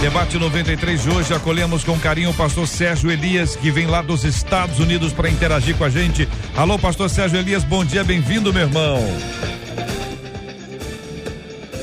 Debate 93 de hoje, acolhemos com carinho o pastor Sérgio Elias, que vem lá dos Estados Unidos para interagir com a gente. Alô, pastor Sérgio Elias, bom dia, bem-vindo, meu irmão.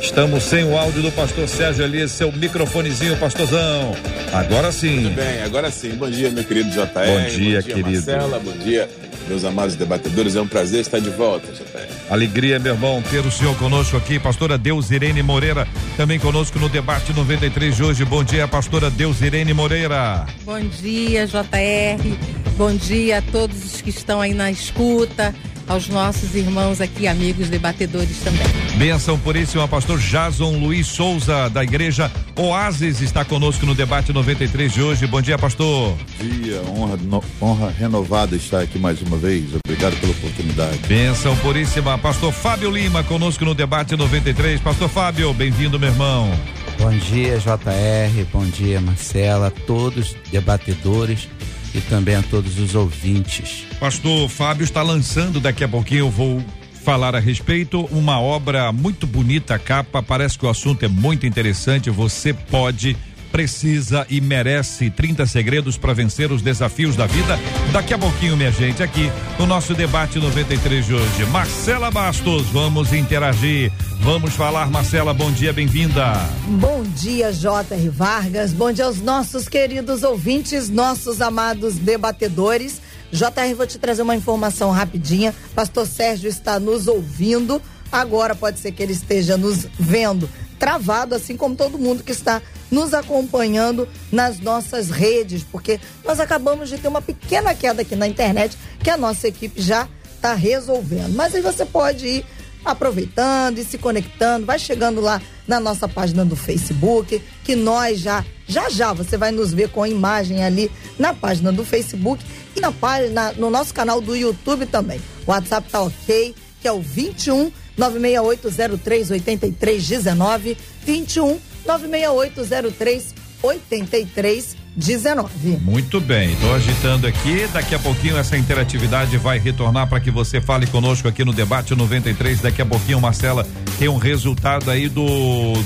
Estamos sem o áudio do pastor Sérgio Elias, seu microfonezinho, pastorzão. Agora sim. Tudo bem, agora sim. Bom dia, meu querido JR. Bom dia, bom dia querido. Marcela, bom dia, meus amados debatedores. É um prazer estar de volta, JR. Alegria, meu irmão, ter o senhor conosco aqui. Pastora Deus Irene Moreira, também conosco no debate 93 de hoje. Bom dia, pastora Deus Irene Moreira. Bom dia, JR. Bom dia a todos os que estão aí na escuta, aos nossos irmãos aqui, amigos debatedores também. Benção puríssima, pastor Jason Luiz Souza, da igreja Oasis, está conosco no debate 93 de hoje. Bom dia, pastor. dia, honra, no- honra renovada estar aqui mais uma vez. Obrigado pela oportunidade. Benção puríssima, pastor Fábio Lima, conosco no debate 93. Pastor Fábio, bem-vindo, meu irmão. Bom dia, JR. Bom dia, Marcela, a todos debatedores e também a todos os ouvintes. Pastor Fábio está lançando, daqui a pouquinho eu vou falar a respeito, uma obra muito bonita, capa, parece que o assunto é muito interessante, você pode, precisa e merece 30 segredos para vencer os desafios da vida. Daqui a pouquinho, minha gente, aqui no nosso debate 93 de hoje. Marcela Bastos, vamos interagir. Vamos falar, Marcela, bom dia, bem-vinda. Bom dia, J.R. Vargas. Bom dia aos nossos queridos ouvintes, nossos amados debatedores. JR, vou te trazer uma informação rapidinha. Pastor Sérgio está nos ouvindo. Agora pode ser que ele esteja nos vendo travado, assim como todo mundo que está nos acompanhando nas nossas redes, porque nós acabamos de ter uma pequena queda aqui na internet que a nossa equipe já está resolvendo. Mas aí você pode ir aproveitando e se conectando, vai chegando lá na nossa página do Facebook, que nós já, já já você vai nos ver com a imagem ali na página do Facebook e na página, no nosso canal do YouTube também. O WhatsApp tá ok, que é o 21 96803 8319, 21 96803 8319. Muito bem, estou agitando aqui. Daqui a pouquinho essa interatividade vai retornar para que você fale conosco aqui no debate 93. Daqui a pouquinho, Marcela, tem um resultado aí do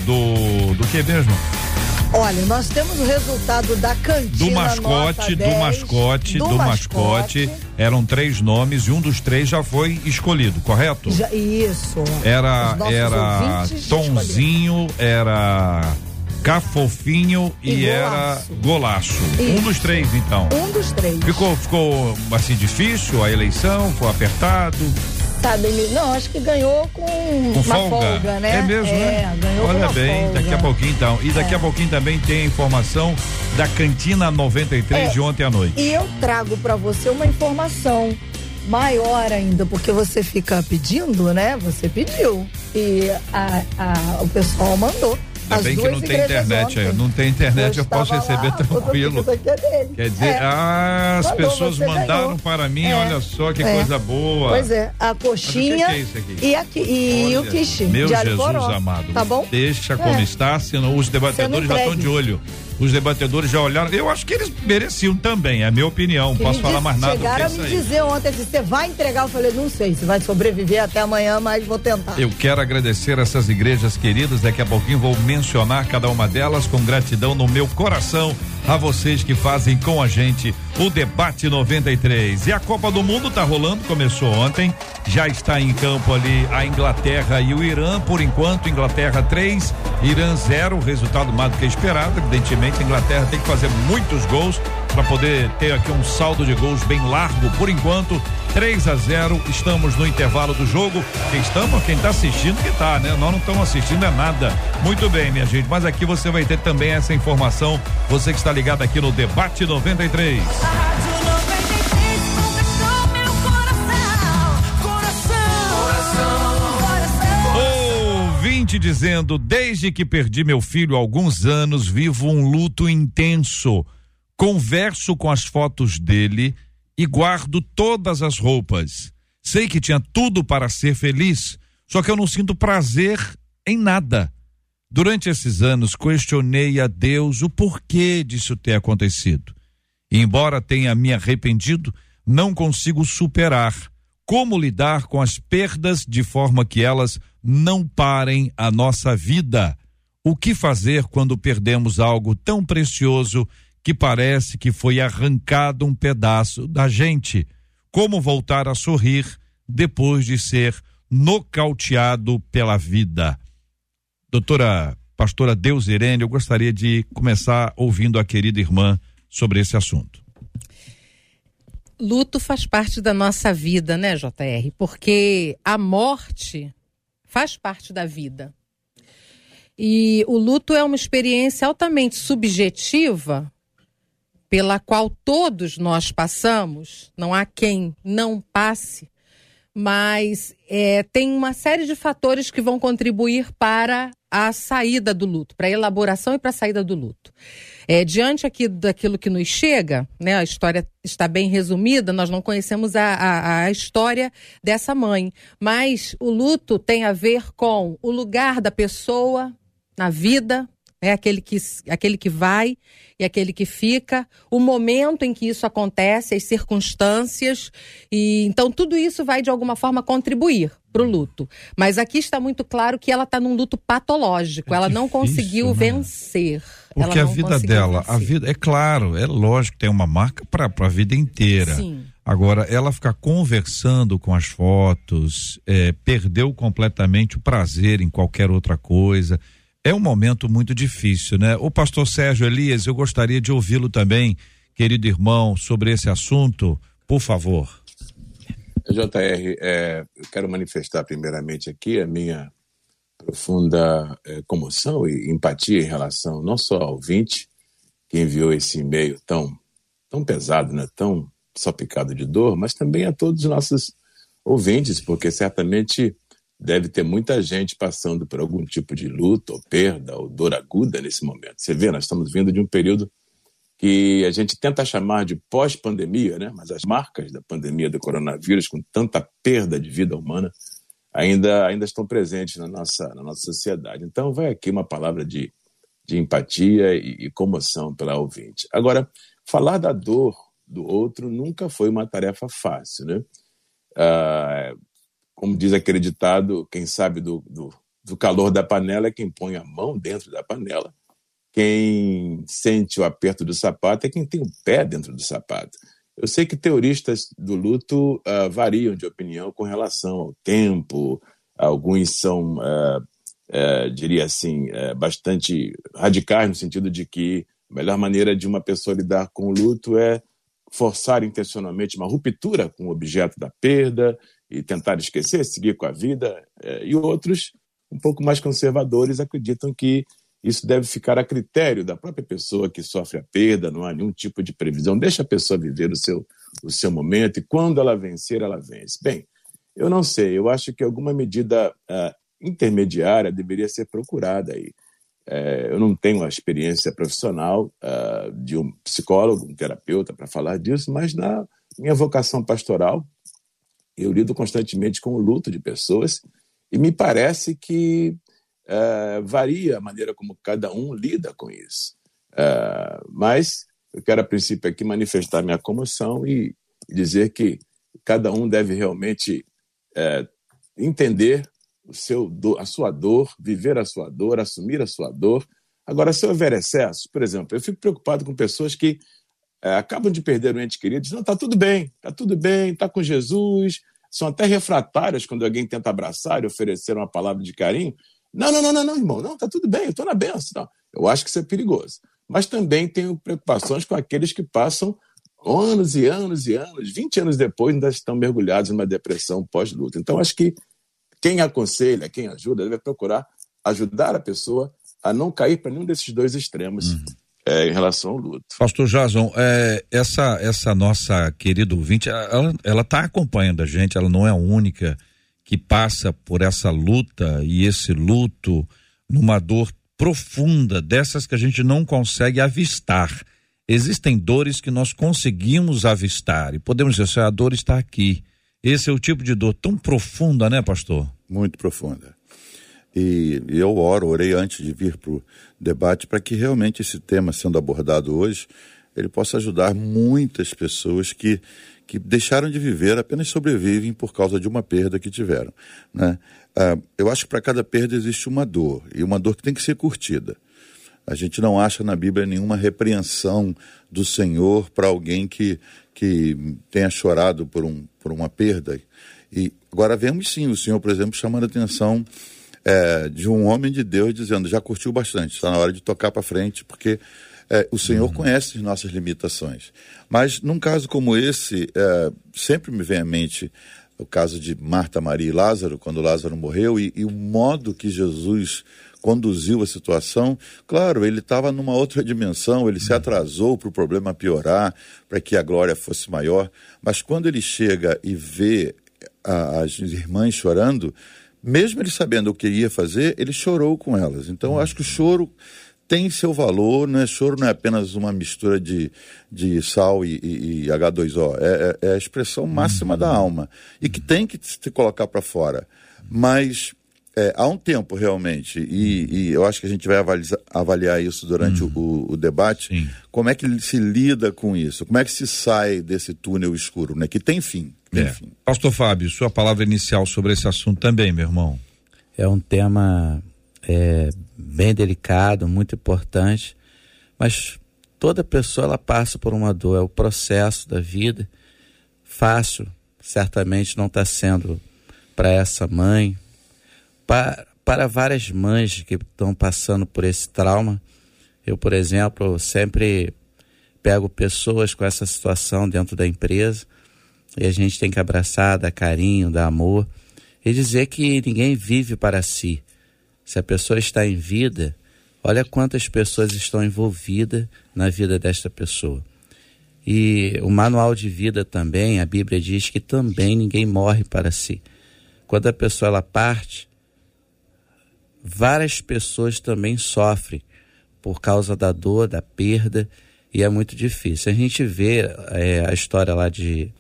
do do que mesmo? Olha, nós temos o resultado da cantina Do mascote, nota do 10, mascote, do, mascote. Eram três nomes e um dos três já foi escolhido, correto? Já- isso. Era era Tonzinho, era Cafofinho e, E era Golaço. Um Isso. dos três, então. Um dos três. Ficou, ficou assim difícil a eleição, foi apertado. Sabe, ele- não, acho que ganhou com, Com uma folga. folga, né? É mesmo, é, né? ganhou com Olha uma bem, folga. daqui a pouquinho então. E daqui É. a pouquinho também tem a informação da Cantina 93 É. de ontem à noite. E eu trago pra você uma informação maior ainda, porque você fica pedindo, né? Você pediu. E a, a- o pessoal mandou. Ainda As bem que não tem internet aí. ontem. Não tem internet, eu, posso estava receber lá, tranquilo. Quer dizer, É. ah, as pessoas mandaram ganhou. para mim, É. olha só que É. coisa boa. Pois é, a coxinha é aqui? e, aqui, e Olha, o quiche Meu Jesus amado. Tá bom? Deixa como É. está, senão os debatedores já estão de olho. Os debatedores já olharam. Eu acho que eles mereciam também, é a minha opinião. Que Posso falar mais nada Chegaram a me dizer ontem se você vai entregar. Eu falei, não sei se vai sobreviver até amanhã, mas vou tentar. Eu quero agradecer essas igrejas queridas. Daqui a pouquinho vou mencionar cada uma delas com gratidão no meu coração a vocês que fazem com a gente o debate 93. E a Copa do Mundo tá rolando, começou ontem. Já está em campo ali a Inglaterra e o Irã. Por enquanto, Inglaterra 3, Irã 0. Resultado mais do que esperado. Evidentemente, a Inglaterra tem que fazer muitos gols para poder ter aqui um saldo de gols bem largo. Por enquanto, 3 a 0. Estamos no intervalo do jogo. Quem estamos, quem está assistindo que tá, né? Nós não estamos assistindo é nada. Muito bem, minha gente. Mas aqui você vai ter também essa informação. Você que está ligado aqui no debate 93. ouvinte dizendo: Desde que perdi meu filho há alguns anos, vivo um luto intenso. Converso com as fotos dele e guardo todas as roupas. Sei que tinha tudo para ser feliz, só que eu não sinto prazer em nada. Durante esses anos, questionei a Deus o porquê disso ter acontecido. E, embora tenha me arrependido, não consigo superar como lidar com as perdas de forma que elas não parem a nossa vida. O que fazer quando perdemos algo tão precioso que parece que foi arrancado um pedaço da gente? Como voltar a sorrir depois de ser nocauteado pela vida? Doutora pastora Deus Irene, eu gostaria de começar ouvindo a querida irmã sobre esse assunto. Luto faz parte da nossa vida, né, JR? Porque a morte faz parte da vida. E o luto é uma experiência altamente subjetiva pela qual todos nós passamos, não há quem não passe, mas é, tem uma série de fatores que vão contribuir para a saída do luto, para a elaboração e para a saída do luto. É, diante aqui daquilo que nos chega, né, a história está bem resumida, nós não conhecemos a, a, a história dessa mãe, mas o luto tem a ver com o lugar da pessoa na vida, é aquele que, aquele que vai e aquele que fica, o momento em que isso acontece, as circunstâncias, e então tudo isso vai de alguma forma contribuir para o luto. Mas aqui está muito claro que ela está num luto patológico, é ela difícil, não conseguiu né? vencer. Porque a vida dela, vencer. a vida, é claro, é lógico tem uma marca para a vida inteira. Sim. Agora, ela ficar conversando com as fotos, é, perdeu completamente o prazer em qualquer outra coisa é um momento muito difícil, né? O pastor Sérgio Elias, eu gostaria de ouvi-lo também, querido irmão, sobre esse assunto, por favor. JR, é, eu quero manifestar primeiramente aqui a minha profunda é, comoção e empatia em relação não só ao ouvinte que enviou esse e-mail tão, tão pesado, né, tão só picado de dor, mas também a todos os nossos ouvintes, porque certamente deve ter muita gente passando por algum tipo de luta, ou perda, ou dor aguda nesse momento. Você vê, nós estamos vindo de um período que a gente tenta chamar de pós-pandemia, né? mas as marcas da pandemia do coronavírus, com tanta perda de vida humana, ainda, ainda estão presentes na nossa, na nossa sociedade. Então, vai aqui uma palavra de, de empatia e, e comoção pela ouvinte. Agora, falar da dor do outro nunca foi uma tarefa fácil, né? Ah, como diz aquele ditado, quem sabe do, do, do calor da panela é quem põe a mão dentro da panela. Quem sente o aperto do sapato é quem tem o pé dentro do sapato. Eu sei que teoristas do luto uh, variam de opinião com relação ao tempo, alguns são, uh, uh, diria assim, bastante radicais no sentido de que a melhor maneira de uma pessoa lidar com o luto é forçar intencionalmente uma ruptura com o objeto da perda e tentar esquecer, seguir com a vida, é, e outros, um pouco mais conservadores, acreditam que isso deve ficar a critério da própria pessoa que sofre a perda, não há nenhum tipo de previsão. Deixa a pessoa viver o seu, o seu momento e quando ela vencer, ela vence. Bem, eu não sei, eu acho que alguma medida uh, intermediária deveria ser procurada aí. É, eu não tenho a experiência profissional uh, de um psicólogo, um terapeuta para falar disso, mas na minha vocação pastoral, eu lido constantemente com o luto de pessoas e me parece que é, varia a maneira como cada um lida com isso. É, mas eu quero, a princípio, aqui manifestar minha comoção e dizer que cada um deve realmente é, entender o seu, a sua dor, viver a sua dor, assumir a sua dor. Agora, se houver excesso, por exemplo, eu fico preocupado com pessoas que acabam de perder um ente querido, dizem, não, está tudo bem, está tudo bem, está com Jesus, são até refratárias quando alguém tenta abraçar e oferecer uma palavra de carinho. Não, não, não, não, não irmão, não, está tudo bem, eu estou na benção. Eu acho que isso é perigoso. mas também tenho preocupações com aqueles que passam anos e anos e anos, 20 anos depois, ainda estão mergulhados numa depressão pós-luta. Então, acho que quem aconselha, quem ajuda, deve procurar ajudar a pessoa a não cair para nenhum desses dois extremos. Uhum. É, em relação ao luto. Pastor Jason, é, essa, essa nossa querida ouvinte, ela está acompanhando a gente, ela não é a única que passa por essa luta e esse luto numa dor profunda, dessas que a gente não consegue avistar. Existem dores que nós conseguimos avistar e podemos dizer, assim, a dor está aqui. Esse é o tipo de dor tão profunda, né, pastor? Muito profunda. E eu oro, orei antes de vir para o debate para que realmente esse tema sendo abordado hoje, ele possa ajudar muitas pessoas que, que deixaram de viver, apenas sobrevivem por causa de uma perda que tiveram. Né? Ah, eu acho que para cada perda existe uma dor, e uma dor que tem que ser curtida. A gente não acha na Bíblia nenhuma repreensão do Senhor para alguém que, que tenha chorado por, um, por uma perda. E agora vemos sim o Senhor, por exemplo, chamando a atenção é, de um homem de Deus dizendo: já curtiu bastante, está na hora de tocar para frente, porque é, o Senhor uhum. conhece as nossas limitações. Mas num caso como esse, é, sempre me vem à mente o caso de Marta, Maria e Lázaro, quando Lázaro morreu, e, e o modo que Jesus conduziu a situação. Claro, ele estava numa outra dimensão, ele se uhum. atrasou para o problema piorar, para que a glória fosse maior. Mas quando ele chega e vê a, as irmãs chorando, mesmo ele sabendo o que ia fazer, ele chorou com elas. Então, eu acho que o choro tem seu valor, né? Choro não é apenas uma mistura de, de sal e, e, e H2O, é, é, é, a expressão máxima uhum. da alma e que tem que se colocar para fora. Mas é, há um tempo realmente, e, e, eu acho que a gente vai avaliar, avaliar isso durante uhum. o, o, debate, Sim. como é que se lida com isso, como é que se sai desse túnel escuro, né? Que tem fim. Tem é. fim. Pastor Fábio, sua palavra inicial sobre esse assunto também, meu irmão. É um tema é, bem delicado, muito importante, mas toda pessoa ela passa por uma dor, é o processo da vida. Fácil, certamente não está sendo para essa mãe, para, para várias mães que estão passando por esse trauma. Eu, por exemplo, sempre pego pessoas com essa situação dentro da empresa e a gente tem que abraçar, dar carinho, dar amor e dizer que ninguém vive para si. Se a pessoa está em vida, olha quantas pessoas estão envolvidas na vida desta pessoa. E o manual de vida também, a Bíblia diz que também ninguém morre para si. Quando a pessoa ela parte, várias pessoas também sofrem por causa da dor, da perda, e é muito difícil. A gente vê é, a história lá de,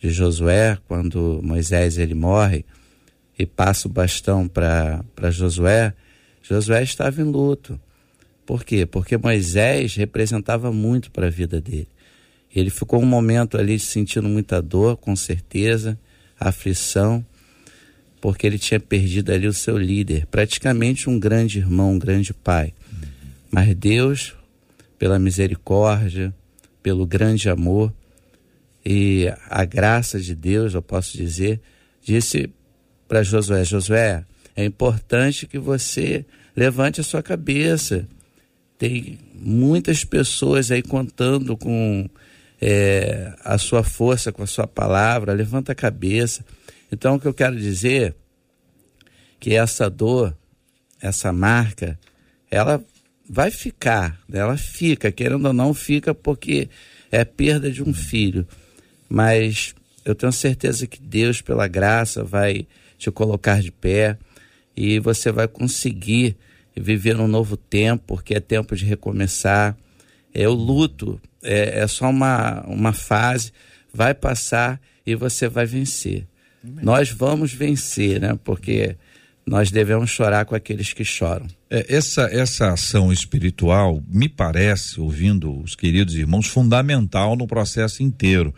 de Josué, quando Moisés ele morre e passa o bastão para Josué, Josué estava em luto. Por quê? Porque Moisés representava muito para a vida dele. Ele ficou um momento ali sentindo muita dor, com certeza, aflição, porque ele tinha perdido ali o seu líder, praticamente um grande irmão, um grande pai. Mas Deus, pela misericórdia, pelo grande amor e a graça de Deus, eu posso dizer, disse para Josué: Josué, é importante que você levante a sua cabeça. Tem muitas pessoas aí contando com é, a sua força, com a sua palavra. Levanta a cabeça. Então, o que eu quero dizer que essa dor, essa marca, ela vai ficar, né? ela fica, querendo ou não, fica porque é perda de um filho. Mas eu tenho certeza que Deus, pela graça, vai te colocar de pé e você vai conseguir viver um novo tempo, porque é tempo de recomeçar. É o luto, é, é só uma, uma fase, vai passar e você vai vencer. Nós vamos vencer, né? Porque nós devemos chorar com aqueles que choram. É, essa, essa ação espiritual me parece, ouvindo os queridos irmãos, fundamental no processo inteiro.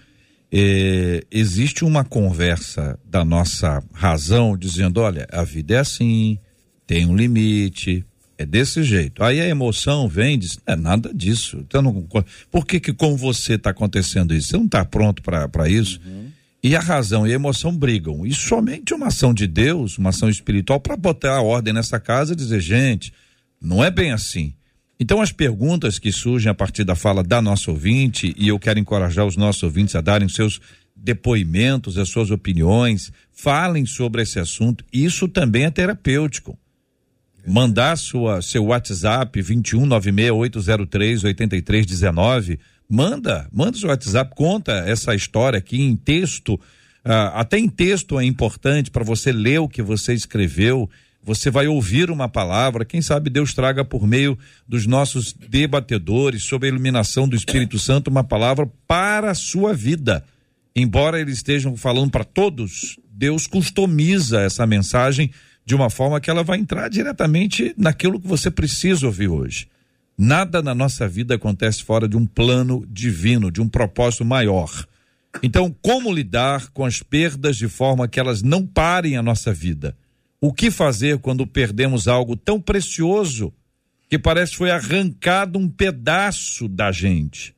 É, existe uma conversa da nossa razão dizendo: olha, a vida é assim, tem um limite, é desse jeito. Aí a emoção vem e diz: é nada disso. Então, não, por que, que com você está acontecendo isso? Você não está pronto para isso? Uhum e a razão e a emoção brigam. E somente uma ação de Deus, uma ação espiritual, para botar a ordem nessa casa e dizer, gente, não é bem assim. Então, as perguntas que surgem a partir da fala da nossa ouvinte, e eu quero encorajar os nossos ouvintes a darem seus depoimentos, as suas opiniões, falem sobre esse assunto. Isso também é terapêutico. Mandar sua, seu WhatsApp 21968038319, manda, manda seu WhatsApp, conta essa história aqui em texto. Uh, até em texto é importante para você ler o que você escreveu você vai ouvir uma palavra, quem sabe Deus traga por meio dos nossos debatedores, sob a iluminação do Espírito Santo, uma palavra para a sua vida. Embora eles estejam falando para todos, Deus customiza essa mensagem de uma forma que ela vai entrar diretamente naquilo que você precisa ouvir hoje. Nada na nossa vida acontece fora de um plano divino, de um propósito maior. Então, como lidar com as perdas de forma que elas não parem a nossa vida? O que fazer quando perdemos algo tão precioso que parece que foi arrancado um pedaço da gente?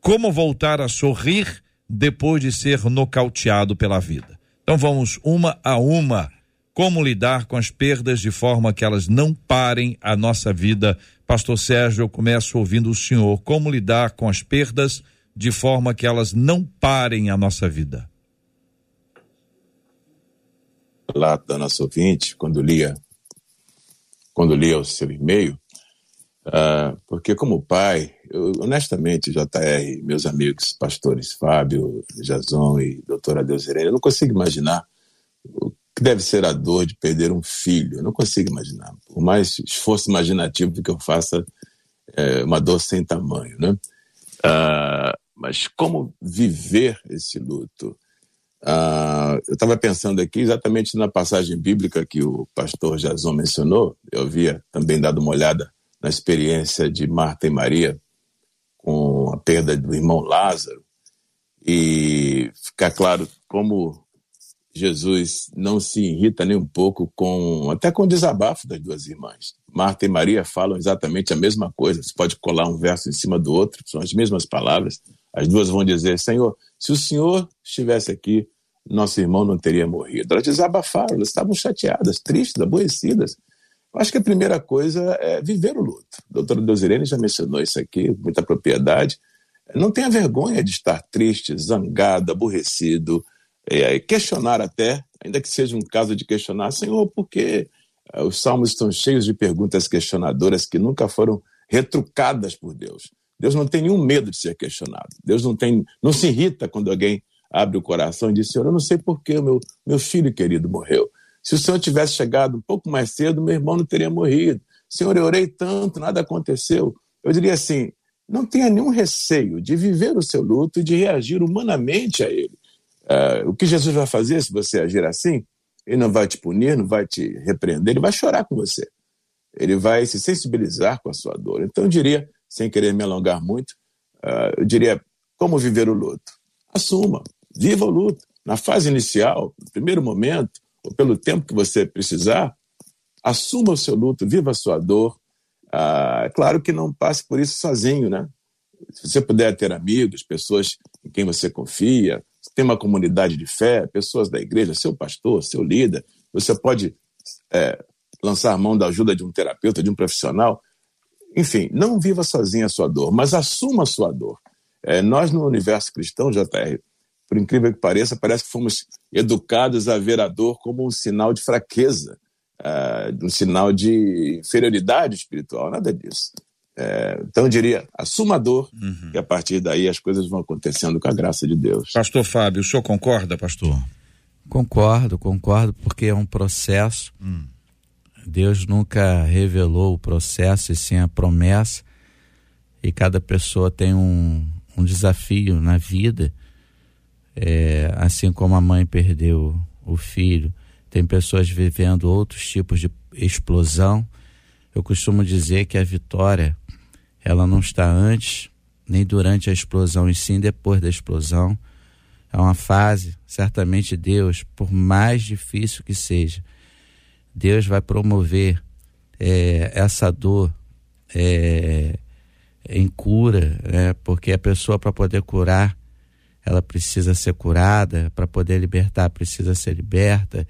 Como voltar a sorrir depois de ser nocauteado pela vida? Então vamos uma a uma. Como lidar com as perdas de forma que elas não parem a nossa vida? Pastor Sérgio, eu começo ouvindo o senhor. Como lidar com as perdas de forma que elas não parem a nossa vida? relato da nossa ouvinte, quando lia, quando lia o seu e-mail, uh, porque como pai, eu, honestamente, JR, meus amigos pastores Fábio, Jason e doutora Deusirene, eu não consigo imaginar o que deve ser a dor de perder um filho, eu não consigo imaginar. Por mais esforço imaginativo que eu faça, é uma dor sem tamanho, né? Uh, mas como viver esse luto? Uh, eu estava pensando aqui exatamente na passagem bíblica que o pastor Jason mencionou. Eu havia também dado uma olhada na experiência de Marta e Maria com a perda do irmão Lázaro e ficar claro como Jesus não se irrita nem um pouco com até com o desabafo das duas irmãs. Marta e Maria falam exatamente a mesma coisa. Você pode colar um verso em cima do outro, são as mesmas palavras. As duas vão dizer: Senhor, se o Senhor estivesse aqui, nosso irmão não teria morrido. Elas desabafaram, elas estavam chateadas, tristes, aborrecidas. Acho que a primeira coisa é viver o luto. A doutora Deusirene já mencionou isso aqui, com muita propriedade. Não tenha vergonha de estar triste, zangado, aborrecido, é, questionar até, ainda que seja um caso de questionar, Senhor, por que é, os salmos estão cheios de perguntas questionadoras que nunca foram retrucadas por Deus? Deus não tem nenhum medo de ser questionado. Deus não tem, não se irrita quando alguém abre o coração e diz: Senhor, eu não sei por que meu, meu filho querido morreu. Se o Senhor tivesse chegado um pouco mais cedo, meu irmão não teria morrido. Senhor, eu orei tanto, nada aconteceu. Eu diria assim: não tenha nenhum receio de viver o seu luto e de reagir humanamente a ele. Uh, o que Jesus vai fazer se você agir assim? Ele não vai te punir, não vai te repreender, ele vai chorar com você. Ele vai se sensibilizar com a sua dor. Então eu diria: sem querer me alongar muito, uh, eu diria como viver o luto. Assuma, viva o luto. Na fase inicial, no primeiro momento, ou pelo tempo que você precisar, assuma o seu luto, viva a sua dor. Ah, é claro que não passe por isso sozinho, né? Se você puder ter amigos, pessoas em quem você confia, tem uma comunidade de fé, pessoas da igreja, seu pastor, seu líder, você pode é, lançar mão da ajuda de um terapeuta, de um profissional. Enfim, não viva sozinho a sua dor, mas assuma a sua dor. É, nós, no universo cristão, JR, por incrível que pareça, parece que fomos educados a ver a dor como um sinal de fraqueza, uh, um sinal de inferioridade espiritual, nada disso. É, então eu diria, assuma a dor uhum. e a partir daí as coisas vão acontecendo com a graça de Deus. Pastor Fábio, o senhor concorda, pastor? Concordo, concordo, porque é um processo. Hum. Deus nunca revelou o processo e sim a promessa. E cada pessoa tem um, um desafio na vida. É, assim como a mãe perdeu o filho, tem pessoas vivendo outros tipos de explosão. Eu costumo dizer que a vitória ela não está antes nem durante a explosão, e sim depois da explosão. É uma fase, certamente Deus, por mais difícil que seja, Deus vai promover é, essa dor é, em cura, né? porque a pessoa, para poder curar, ela precisa ser curada, para poder libertar, precisa ser liberta,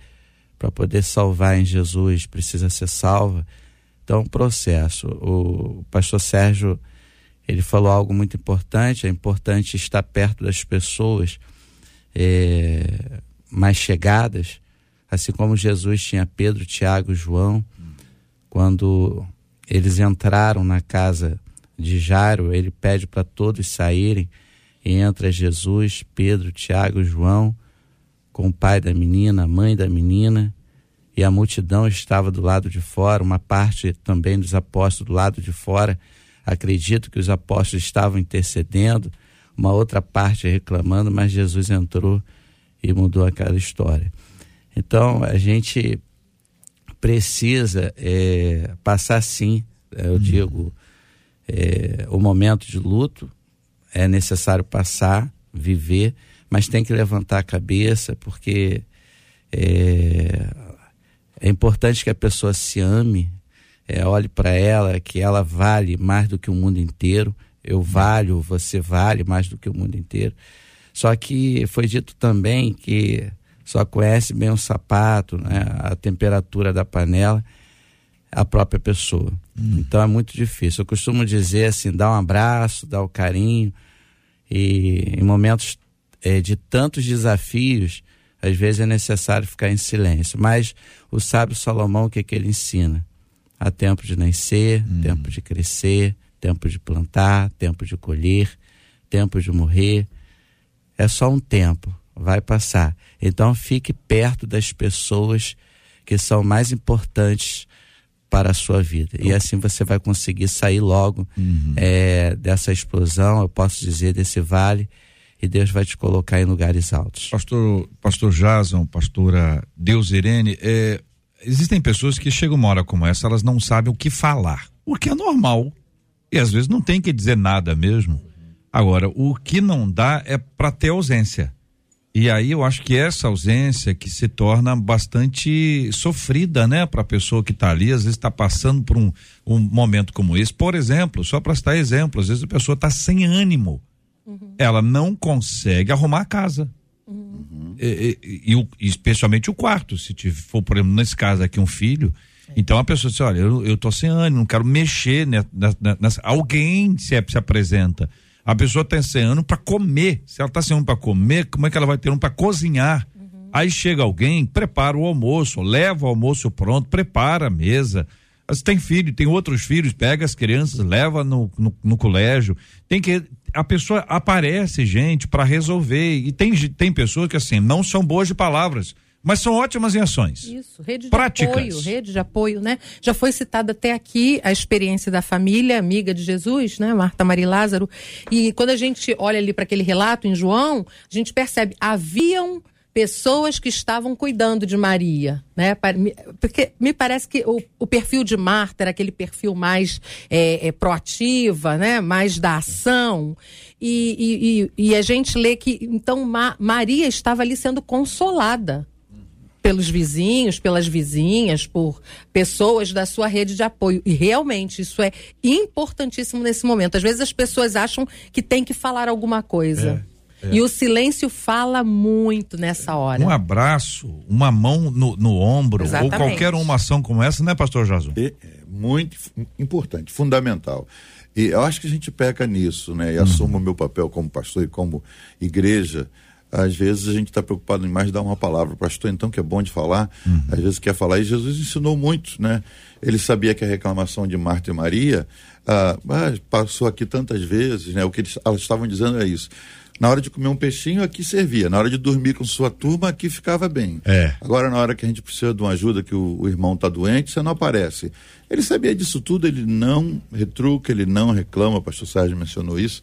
para poder salvar em Jesus, precisa ser salva. Então, processo. O pastor Sérgio, ele falou algo muito importante, é importante estar perto das pessoas é, mais chegadas, assim como Jesus tinha Pedro, Tiago, João, quando eles entraram na casa de Jairo, ele pede para todos saírem e entra Jesus, Pedro, Tiago, João, com o pai da menina, a mãe da menina, e a multidão estava do lado de fora, uma parte também dos apóstolos do lado de fora. Acredito que os apóstolos estavam intercedendo, uma outra parte reclamando, mas Jesus entrou e mudou aquela história. Então a gente precisa é, passar sim, é, eu digo, é, o momento de luto, é necessário passar, viver, mas tem que levantar a cabeça, porque é, é importante que a pessoa se ame, é, olhe para ela, que ela vale mais do que o mundo inteiro. Eu valho, você vale mais do que o mundo inteiro. Só que foi dito também que só conhece bem o sapato, né, a temperatura da panela, a própria pessoa. Hum. Então é muito difícil. Eu costumo dizer assim, dá um abraço, dá o um carinho. E em momentos é, de tantos desafios, às vezes é necessário ficar em silêncio. Mas o sábio Salomão, o que, é que ele ensina? Há tempo de nascer, hum. tempo de crescer, tempo de plantar, tempo de colher, tempo de morrer. É só um tempo vai passar. Então fique perto das pessoas que são mais importantes para a sua vida. E assim você vai conseguir sair logo uhum. é, dessa explosão, eu posso dizer, desse vale, e Deus vai te colocar em lugares altos. Pastor, pastor Jason, pastora Deus Irene, é, existem pessoas que chegam uma hora como essa, elas não sabem o que falar, o que é normal. E às vezes não tem que dizer nada mesmo. Agora, o que não dá é para ter ausência. E aí eu acho que essa ausência que se torna bastante sofrida, né, para a pessoa que está ali, às vezes está passando por um, um momento como esse. Por exemplo, só para citar exemplo, às vezes a pessoa está sem ânimo, uhum. ela não consegue arrumar a casa. Uhum. E, e, e, especialmente o quarto, se for, por exemplo, nesse caso aqui, um filho. É. Então a pessoa diz: olha, eu, eu tô sem ânimo, não quero mexer nessa. nessa alguém se, se apresenta a pessoa tem sem ano para comer. Se ela está sem ano para comer, como é que ela vai ter um para cozinhar? Uhum. Aí chega alguém, prepara o almoço, leva o almoço pronto, prepara a mesa. Se tem filho, tem outros filhos, pega as crianças, leva no, no, no colégio. Tem que a pessoa aparece gente para resolver e tem tem pessoas que assim não são boas de palavras mas são ótimas em ações. Isso, rede de Práticas. apoio, rede de apoio, né? Já foi citada até aqui a experiência da família amiga de Jesus, né, Marta Maria Lázaro, e quando a gente olha ali para aquele relato em João, a gente percebe haviam pessoas que estavam cuidando de Maria, né? Porque me parece que o, o perfil de Marta era aquele perfil mais é, é, proativa, né? Mais da ação. E, e, e, a gente lê que então Ma Maria estava ali sendo consolada pelos vizinhos, pelas vizinhas, por pessoas da sua rede de apoio. E realmente isso é importantíssimo nesse momento. Às vezes as pessoas acham que tem que falar alguma coisa. É, é. E o silêncio fala muito nessa hora. Um abraço, uma mão no, no ombro, Exatamente. ou qualquer uma ação como essa, né, pastor Jason? É, muito importante, fundamental. E eu acho que a gente peca nisso, né? E uhum. assumo o meu papel como pastor e como igreja às vezes a gente está preocupado em mais dar uma palavra. Pastor, então, que é bom de falar, uhum. às vezes quer falar. E Jesus ensinou muito, né? Ele sabia que a reclamação de Marta e Maria ah, passou aqui tantas vezes, né? O que eles, elas estavam dizendo é isso. Na hora de comer um peixinho, aqui servia. Na hora de dormir com sua turma, aqui ficava bem. É. Agora, na hora que a gente precisa de uma ajuda, que o, o irmão está doente, você não aparece. Ele sabia disso tudo, ele não retruca, ele não reclama, o pastor Sérgio mencionou isso,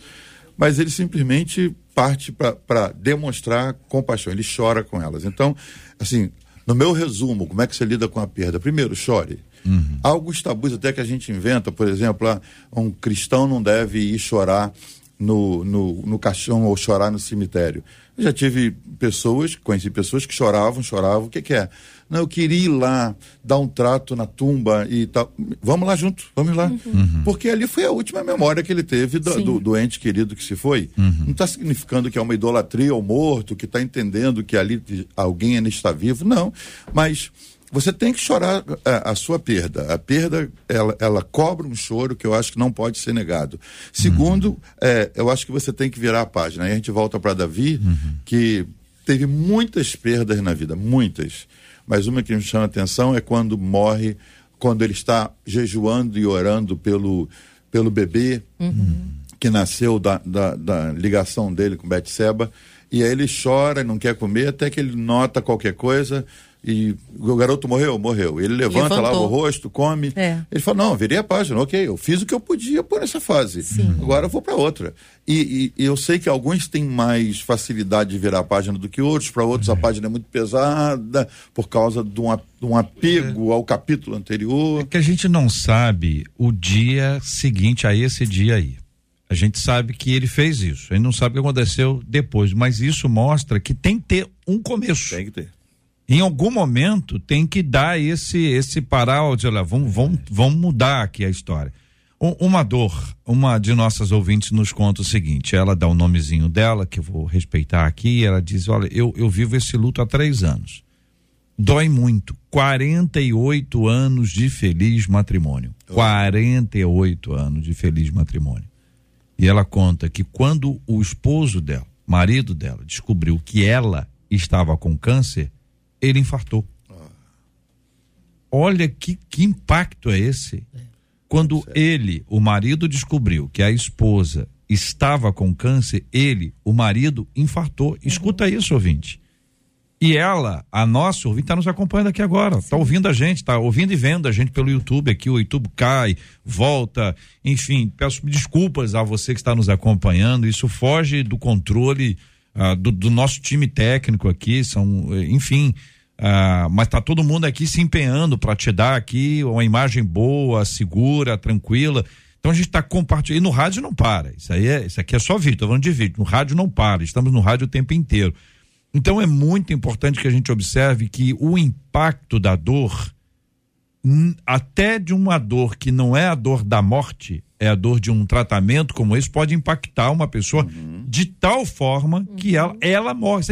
mas ele simplesmente parte para demonstrar compaixão, ele chora com elas. Então, assim, no meu resumo, como é que você lida com a perda? Primeiro, chore. Uhum. Há alguns tabus até que a gente inventa, por exemplo, ah, um cristão não deve ir chorar no, no, no caixão ou chorar no cemitério. Eu já tive pessoas, conheci pessoas que choravam, choravam, o que, que é? Não, eu queria ir lá, dar um trato na tumba e tal. Vamos lá junto, vamos lá. Uhum. Porque ali foi a última memória que ele teve do, do, do ente querido que se foi. Uhum. Não está significando que é uma idolatria ao morto, que está entendendo que ali alguém ainda está vivo. Não. Mas você tem que chorar a, a, sua perda. A perda, ela, ela cobra um choro que eu acho que não pode ser negado. Segundo, uhum. é, eu acho que você tem que virar a página. Aí a gente volta para Davi, uhum. que teve muitas perdas na vida, muitas. Mas uma que me chama a atenção é quando morre, quando ele está jejuando e orando pelo, pelo bebê uhum. que nasceu da, da, da ligação dele com Betseba. E aí ele chora, não quer comer, até que ele nota qualquer coisa e o garoto morreu? Morreu. Ele levanta, Levantou. lava o rosto, come. É. Ele fala: Não, virei a página, ok, eu fiz o que eu podia por essa fase. Sim. Agora eu vou para outra. E, e, e, eu sei que alguns têm mais facilidade de virar a página do que outros, para outros é. a página é muito pesada, por causa de um, de um apego é. ao capítulo anterior. É que a gente não sabe o dia seguinte a esse dia aí. A gente sabe que ele fez isso. A gente não sabe o que aconteceu depois, mas isso mostra que tem que ter um começo. Tem que ter em algum momento tem que dar esse esse parar, dizer, olha, vamos, vamos, vamos mudar aqui a história. uma dor, uma de nossas ouvintes nos conta o seguinte, ela dá o nomezinho dela, que eu vou respeitar aqui, ela diz, olha, eu, eu vivo esse luto há três anos. Dói muito. 48 anos de feliz matrimônio. 48 anos de feliz matrimônio. E ela conta que quando o esposo dela, marido dela, descobriu que ela estava com câncer, ele infartou. Olha que, que impacto é esse. Quando ele, o marido, descobriu que a esposa estava com câncer, ele, o marido, infartou. Uhum. Escuta isso, ouvinte. E ela, a nossa ouvinte, está nos acompanhando aqui agora. Está ouvindo a gente, está ouvindo e vendo a gente pelo YouTube aqui. O YouTube cai, volta. Enfim, peço desculpas a você que está nos acompanhando. Isso foge do controle ah, do, do, nosso time técnico aqui, são, eh, enfim, ah, mas tá todo mundo aqui se empenhando para te dar aqui uma imagem boa, segura, tranquila. Então a gente está compartilhando. E no rádio não para. Isso aí é, isso aqui é só vídeo, tô falando de vídeo. No rádio não para. Estamos no rádio o tempo inteiro. Então é muito importante que a gente observe que o impacto da dor, até de uma dor que não é a dor da morte, é a dor de um tratamento como esse pode impactar uma pessoa uhum. de tal forma que ela, uhum. ela morre.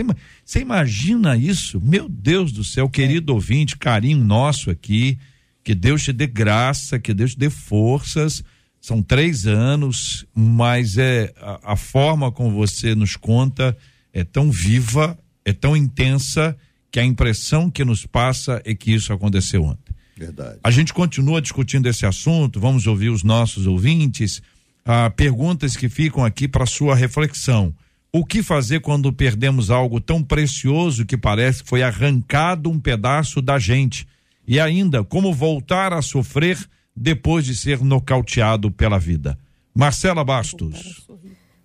Você, imagina isso? Meu Deus do céu, querido é. ouvinte, carinho nosso aqui, que Deus te dê graça, que Deus te dê forças. São três anos, mas é a, a forma como você nos conta é tão viva, é tão intensa que a impressão que nos passa é que isso aconteceu ontem. Verdade. A gente continua discutindo esse assunto, vamos ouvir os nossos ouvintes. Ah, perguntas que ficam aqui para sua reflexão. O que fazer quando perdemos algo tão precioso que parece que foi arrancado um pedaço da gente? E ainda, como voltar a sofrer depois de ser nocauteado pela vida? Marcela Bastos.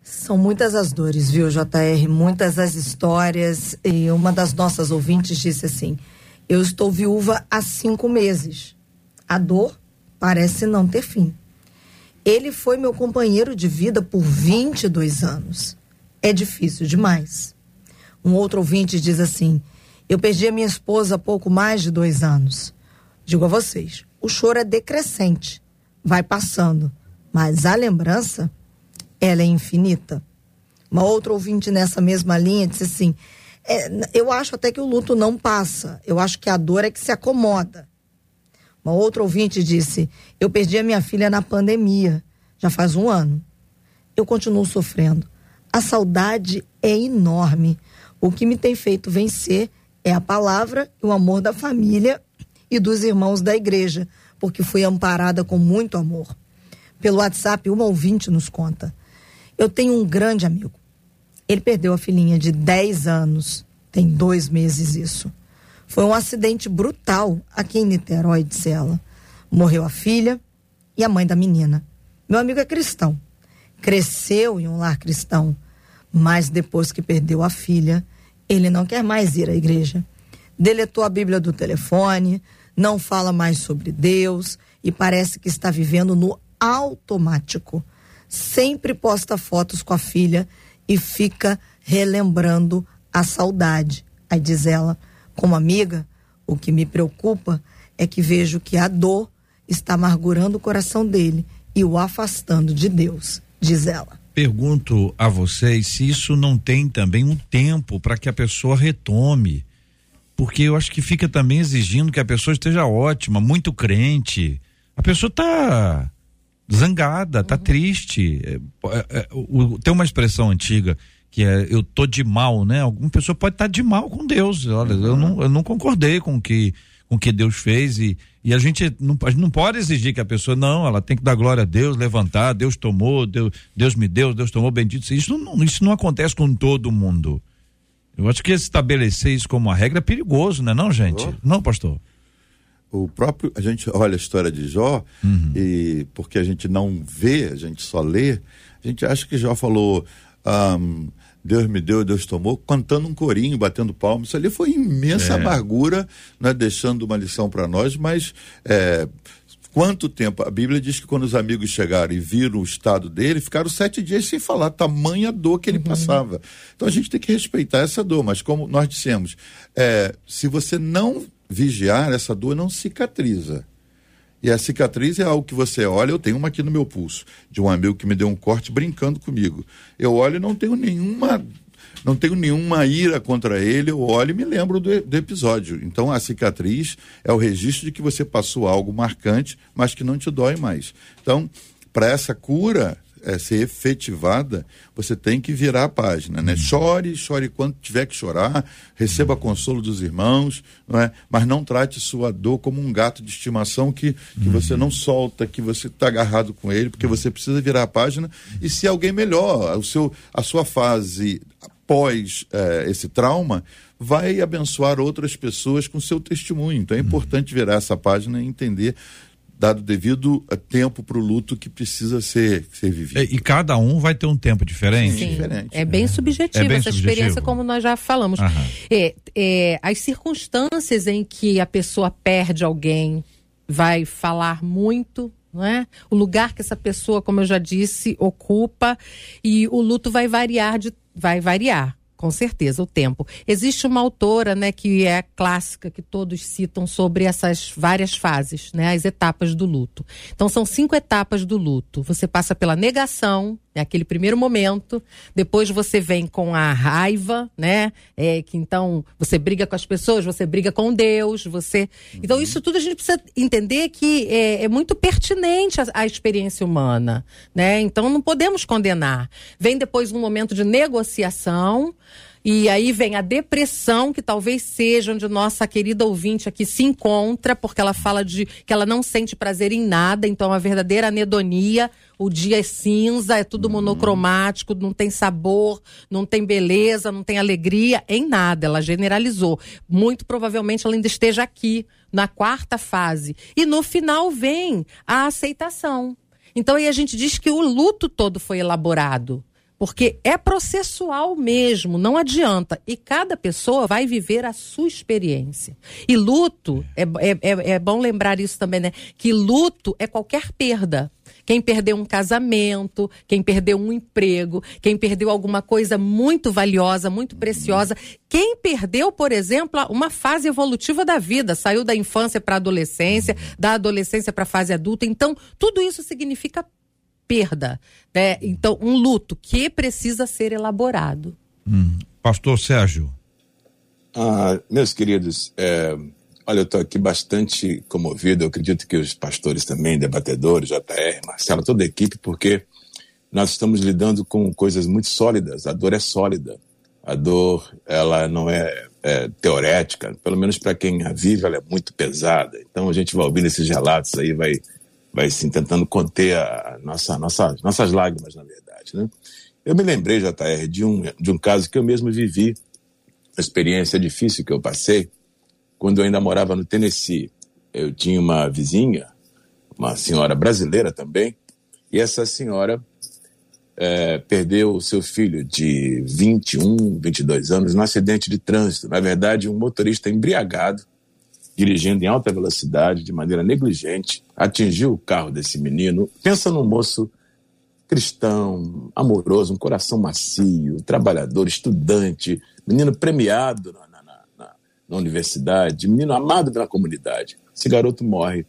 São muitas as dores, viu, JR? Muitas as histórias. E uma das nossas ouvintes disse assim: eu estou viúva há cinco meses. A dor parece não ter fim. Ele foi meu companheiro de vida por 22 anos. É difícil demais. Um outro ouvinte diz assim: Eu perdi a minha esposa há pouco mais de dois anos. Digo a vocês: o choro é decrescente, vai passando, mas a lembrança, ela é infinita. Uma outra ouvinte nessa mesma linha disse assim: é, eu acho até que o luto não passa. Eu acho que a dor é que se acomoda. Uma outra ouvinte disse: Eu perdi a minha filha na pandemia, já faz um ano. Eu continuo sofrendo. A saudade é enorme. O que me tem feito vencer é a palavra e o amor da família e dos irmãos da igreja, porque fui amparada com muito amor. Pelo WhatsApp, uma ouvinte nos conta. Eu tenho um grande amigo. Ele perdeu a filhinha de 10 anos, tem dois meses isso. Foi um acidente brutal aqui em Niterói, disse ela. Morreu a filha e a mãe da menina. Meu amigo é cristão. Cresceu em um lar cristão, mas depois que perdeu a filha, ele não quer mais ir à igreja. Deletou a Bíblia do telefone, não fala mais sobre Deus e parece que está vivendo no automático. Sempre posta fotos com a filha e fica relembrando a saudade. Aí diz ela, como amiga, o que me preocupa é que vejo que a dor está amargurando o coração dele e o afastando de Deus, diz ela. Pergunto a vocês se isso não tem também um tempo para que a pessoa retome. porque eu acho que fica também exigindo que a pessoa esteja ótima, muito crente. A pessoa tá zangada, tá uhum. triste. É, é, é, o, tem uma expressão antiga que é eu tô de mal, né? Alguma pessoa pode estar tá de mal com Deus. Olha, uhum. eu, não, eu não concordei com que com que Deus fez e, e a gente não, a gente não pode exigir que a pessoa não, ela tem que dar glória a Deus, levantar, Deus tomou, Deus, Deus me deu, Deus tomou, bendito. Isso não, isso não acontece com todo mundo. Eu acho que estabelecer isso como uma regra é perigoso, né, não, gente? Não, pastor. O próprio, a gente olha a história de Jó uhum. e porque a gente não vê, a gente só lê, a gente acha que Jó falou, um, Deus me deu, Deus tomou, cantando um corinho, batendo palmas. Isso ali foi imensa é. amargura, né, deixando uma lição para nós, mas é, quanto tempo? A Bíblia diz que quando os amigos chegaram e viram o estado dele, ficaram sete dias sem falar, tamanha dor que ele uhum. passava. Então a gente tem que respeitar essa dor, mas como nós dissemos, é, se você não vigiar, essa dor não cicatriza. E a cicatriz é algo que você olha, eu tenho uma aqui no meu pulso, de um amigo que me deu um corte brincando comigo. Eu olho e não tenho nenhuma não tenho nenhuma ira contra ele, eu olho e me lembro do, do, episódio. Então a cicatriz é o registro de que você passou algo marcante, mas que não te dói mais. Então, para essa cura, é, ser efetivada, você tem que virar a página, né? Uhum. Chore, chore quando tiver que chorar, receba consolo dos irmãos, não é? mas não trate sua dor como um gato de estimação que, que uhum. você não solta, que você está agarrado com ele, porque você precisa virar a página e se alguém melhor, o seu, a sua fase após é, esse trauma, vai abençoar outras pessoas com seu testemunho. Então é importante virar essa página e entender dado devido tempo para o luto que precisa ser, ser vivido. E, e, cada um vai ter um tempo diferente? Sim, diferente. É bem é. subjetivo é bem essa subjetivo. experiência, como nós já falamos. É, é, as circunstâncias em que a pessoa perde alguém vai falar muito não é? O lugar que essa pessoa, como eu já disse, ocupa e o luto vai variar de, vai variar com certeza, o tempo. Existe uma autora, né, que é clássica, que todos citam sobre essas várias fases, né, as etapas do luto. Então, são cinco etapas do luto. Você passa pela negação, é aquele primeiro momento. Depois você vem com a raiva, né? É, que então você briga com as pessoas, você briga com Deus, você. Uhum. Então, isso tudo a gente precisa entender que é, é muito pertinente à, experiência humana, né? Então não podemos condenar. Vem depois um momento de negociação. E aí vem a depressão, que talvez seja onde nossa querida ouvinte aqui se encontra, porque ela fala de que ela não sente prazer em nada, então a verdadeira anedonia, o dia é cinza, é tudo monocromático, não tem sabor, não tem beleza, não tem alegria em nada. Ela generalizou. Muito provavelmente ela ainda esteja aqui na quarta fase. E no final vem a aceitação. Então aí a gente diz que o luto todo foi elaborado porque é processual mesmo, não adianta. E cada pessoa vai viver a sua experiência. E luto, é, é, é, é bom lembrar isso também, né? Que luto é qualquer perda. Quem perdeu um casamento, quem perdeu um emprego, quem perdeu alguma coisa muito valiosa, muito preciosa, quem perdeu, por exemplo, uma fase evolutiva da vida, saiu da infância para a adolescência, da adolescência para a fase adulta. Então, tudo isso significa perda, né? Então, um luto que precisa ser elaborado. Hum. Pastor Sérgio. Ah, meus queridos, é, olha, eu estou aqui bastante comovido. Eu acredito que os pastores também, debatedores, JR, Marcelo, toda a equipe, porque nós estamos lidando com coisas muito sólidas. A dor é sólida. A dor, ela não é, é teorética. Pelo menos para quem a vive, ela é muito pesada. Então a gente vai ouvindo esses relatos aí, vai vai assim, tentando conter a nossa, nossa, nossas lágrimas, na verdade. Né? Eu me lembrei, JR, de um, de um caso que eu mesmo vivi, uma experiência difícil que eu passei, quando eu ainda morava no Tennessee. Eu tinha uma vizinha, uma senhora brasileira também, e essa senhora é, perdeu o seu filho de 21, 22 anos num acidente de trânsito. Na verdade, um motorista embriagado dirigindo em alta velocidade, de maneira negligente, atingiu o carro desse menino. Pensa num moço cristão, amoroso, um coração macio, trabalhador, estudante, menino premiado na, na, na, na universidade, menino amado pela comunidade. Esse garoto morre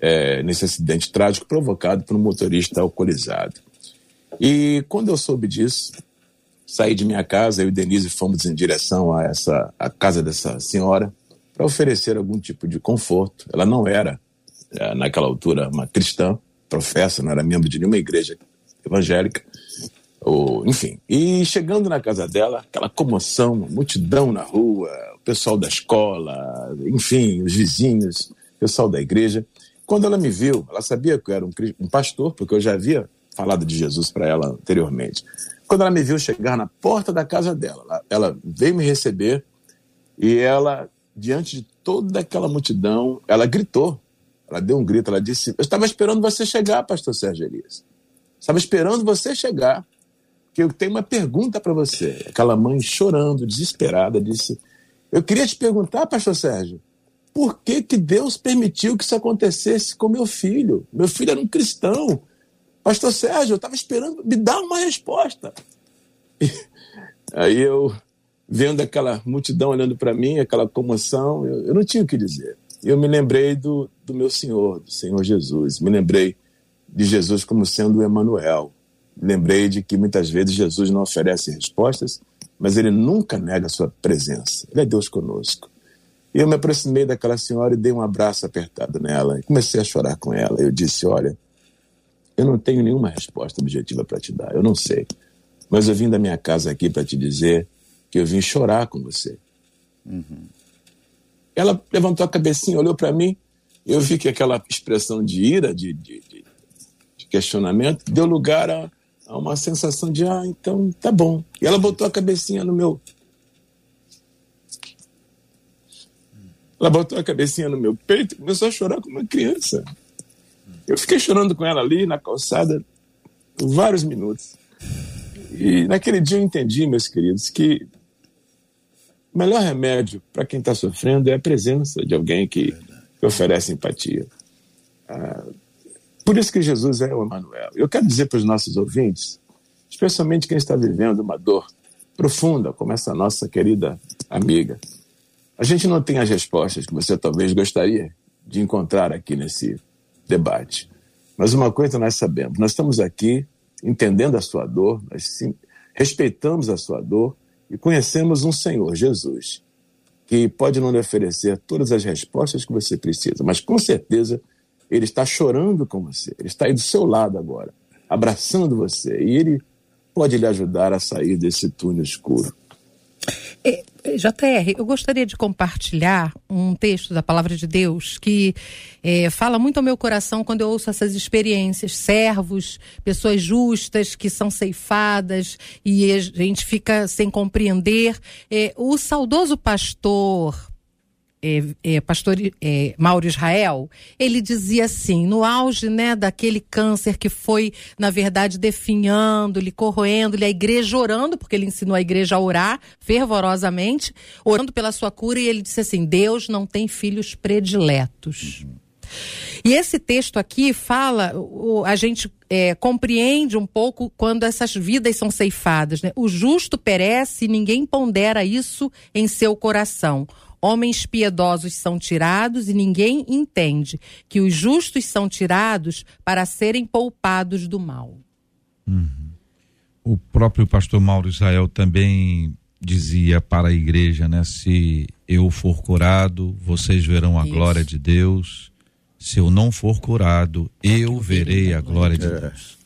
é, nesse acidente trágico provocado por um motorista alcoolizado. E quando eu soube disso, saí de minha casa, eu e Denise fomos em direção a essa a casa dessa senhora para oferecer algum tipo de conforto. Ela não era, é, naquela altura, uma cristã, professa, não era membro de nenhuma igreja evangélica, ou, enfim. E chegando na casa dela, aquela comoção, multidão na rua, o pessoal da escola, enfim, os vizinhos, o pessoal da igreja. Quando ela me viu, ela sabia que eu era um, um pastor, porque eu já havia falado de Jesus para ela anteriormente. Quando ela me viu chegar na porta da casa dela, ela, ela veio me receber e ela, diante de toda aquela multidão, ela gritou. Ela deu um grito, ela disse: Eu estava esperando você chegar, pastor Sérgio Elias. Estava esperando você chegar, que eu tenho uma pergunta para você. Aquela mãe chorando, desesperada, disse: Eu queria te perguntar, pastor Sérgio, por que, que Deus permitiu que isso acontecesse com meu filho? Meu filho era um cristão. Pastor Sérgio, eu estava esperando, me dá uma resposta. E, aí eu, vendo aquela multidão olhando para mim, aquela comoção, eu, eu, não tinha o que dizer. Eu me lembrei do, do meu Senhor, do Senhor Jesus. Me lembrei de Jesus como sendo o Emanuel. Me lembrei de que muitas vezes Jesus não oferece respostas, mas ele nunca nega a sua presença. Ele é Deus conosco. E eu me aproximei daquela senhora e dei um abraço apertado nela. Comecei a chorar com ela. Eu disse: Olha, eu não tenho nenhuma resposta objetiva para te dar, eu não sei. Mas eu vim da minha casa aqui para te dizer que eu vim chorar com você. Uhum. Ela levantou a cabecinha, olhou para mim, eu vi que aquela expressão de ira, de, de, de questionamento, deu lugar a, a, uma sensação de, ah, então tá bom. E ela botou a cabecinha no meu. Ela botou a cabecinha no meu peito e começou a chorar como uma criança. Eu fiquei chorando com ela ali na calçada vários minutos. E naquele dia eu entendi, meus queridos, que o melhor remédio para quem está sofrendo é a presença de alguém que, que oferece empatia. Ah, por isso que Jesus é o Emmanuel. Eu quero dizer para os nossos ouvintes, especialmente quem está vivendo uma dor profunda, como essa nossa querida amiga, a gente não tem as respostas que você talvez gostaria de encontrar aqui nesse debate. Mas uma coisa nós sabemos: nós estamos aqui entendendo a sua dor, nós sim, respeitamos a sua dor e conhecemos um Senhor, Jesus, que pode não lhe oferecer todas as respostas que você precisa, mas com certeza ele está chorando com você, ele está aí do seu lado agora, abraçando você, e ele pode lhe ajudar a sair desse túnel escuro. É, JR, eu gostaria de compartilhar um texto da Palavra de Deus que é, fala muito ao meu coração quando eu ouço essas experiências. Servos, pessoas justas que são ceifadas e a gente fica sem compreender. É, o saudoso pastor é, é, pastor é, Mauro Israel, ele dizia assim, no auge né, daquele câncer que foi, na verdade, definhando-lhe, corroendo-lhe, a igreja orando, porque ele ensinou a igreja a orar fervorosamente, orando pela sua cura, e ele disse assim: Deus não tem filhos prediletos. E esse texto aqui fala, a gente é, compreende um pouco quando essas vidas são ceifadas. Né? O justo perece e ninguém pondera isso em seu coração. Homens piedosos são tirados e ninguém entende que os justos são tirados para serem poupados do mal. Uhum. O próprio pastor Mauro Israel também dizia para a igreja, né? Se eu for curado, vocês verão a Isso. glória de Deus. Se eu não for curado, eu verei a glória de Deus.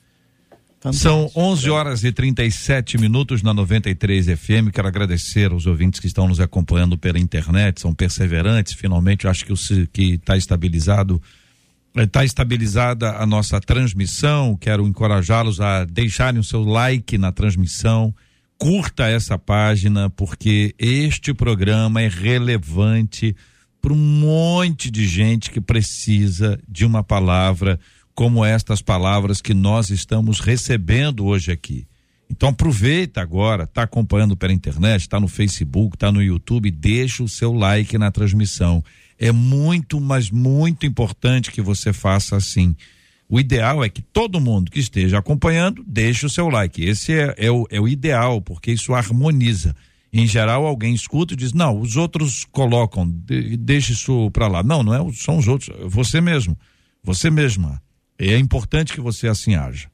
São 11 horas e 37 minutos na 93 FM. Quero agradecer aos ouvintes que estão nos acompanhando pela internet, são perseverantes. Finalmente, acho que está estabilizado está estabilizada a nossa transmissão. Quero encorajá-los a deixarem o seu like na transmissão. Curta essa página, porque este programa é relevante para um monte de gente que precisa de uma palavra como estas palavras que nós estamos recebendo hoje aqui. Então aproveita agora, está acompanhando pela internet, está no Facebook, está no YouTube, deixa o seu like na transmissão. É muito, mas muito importante que você faça assim. O ideal é que todo mundo que esteja acompanhando deixe o seu like. Esse é, é, o, é o ideal, porque isso harmoniza. Em geral, alguém escuta e diz: não, os outros colocam, de, deixa isso para lá. Não, não é, são os outros, você mesmo, você mesma. É importante que você assim haja.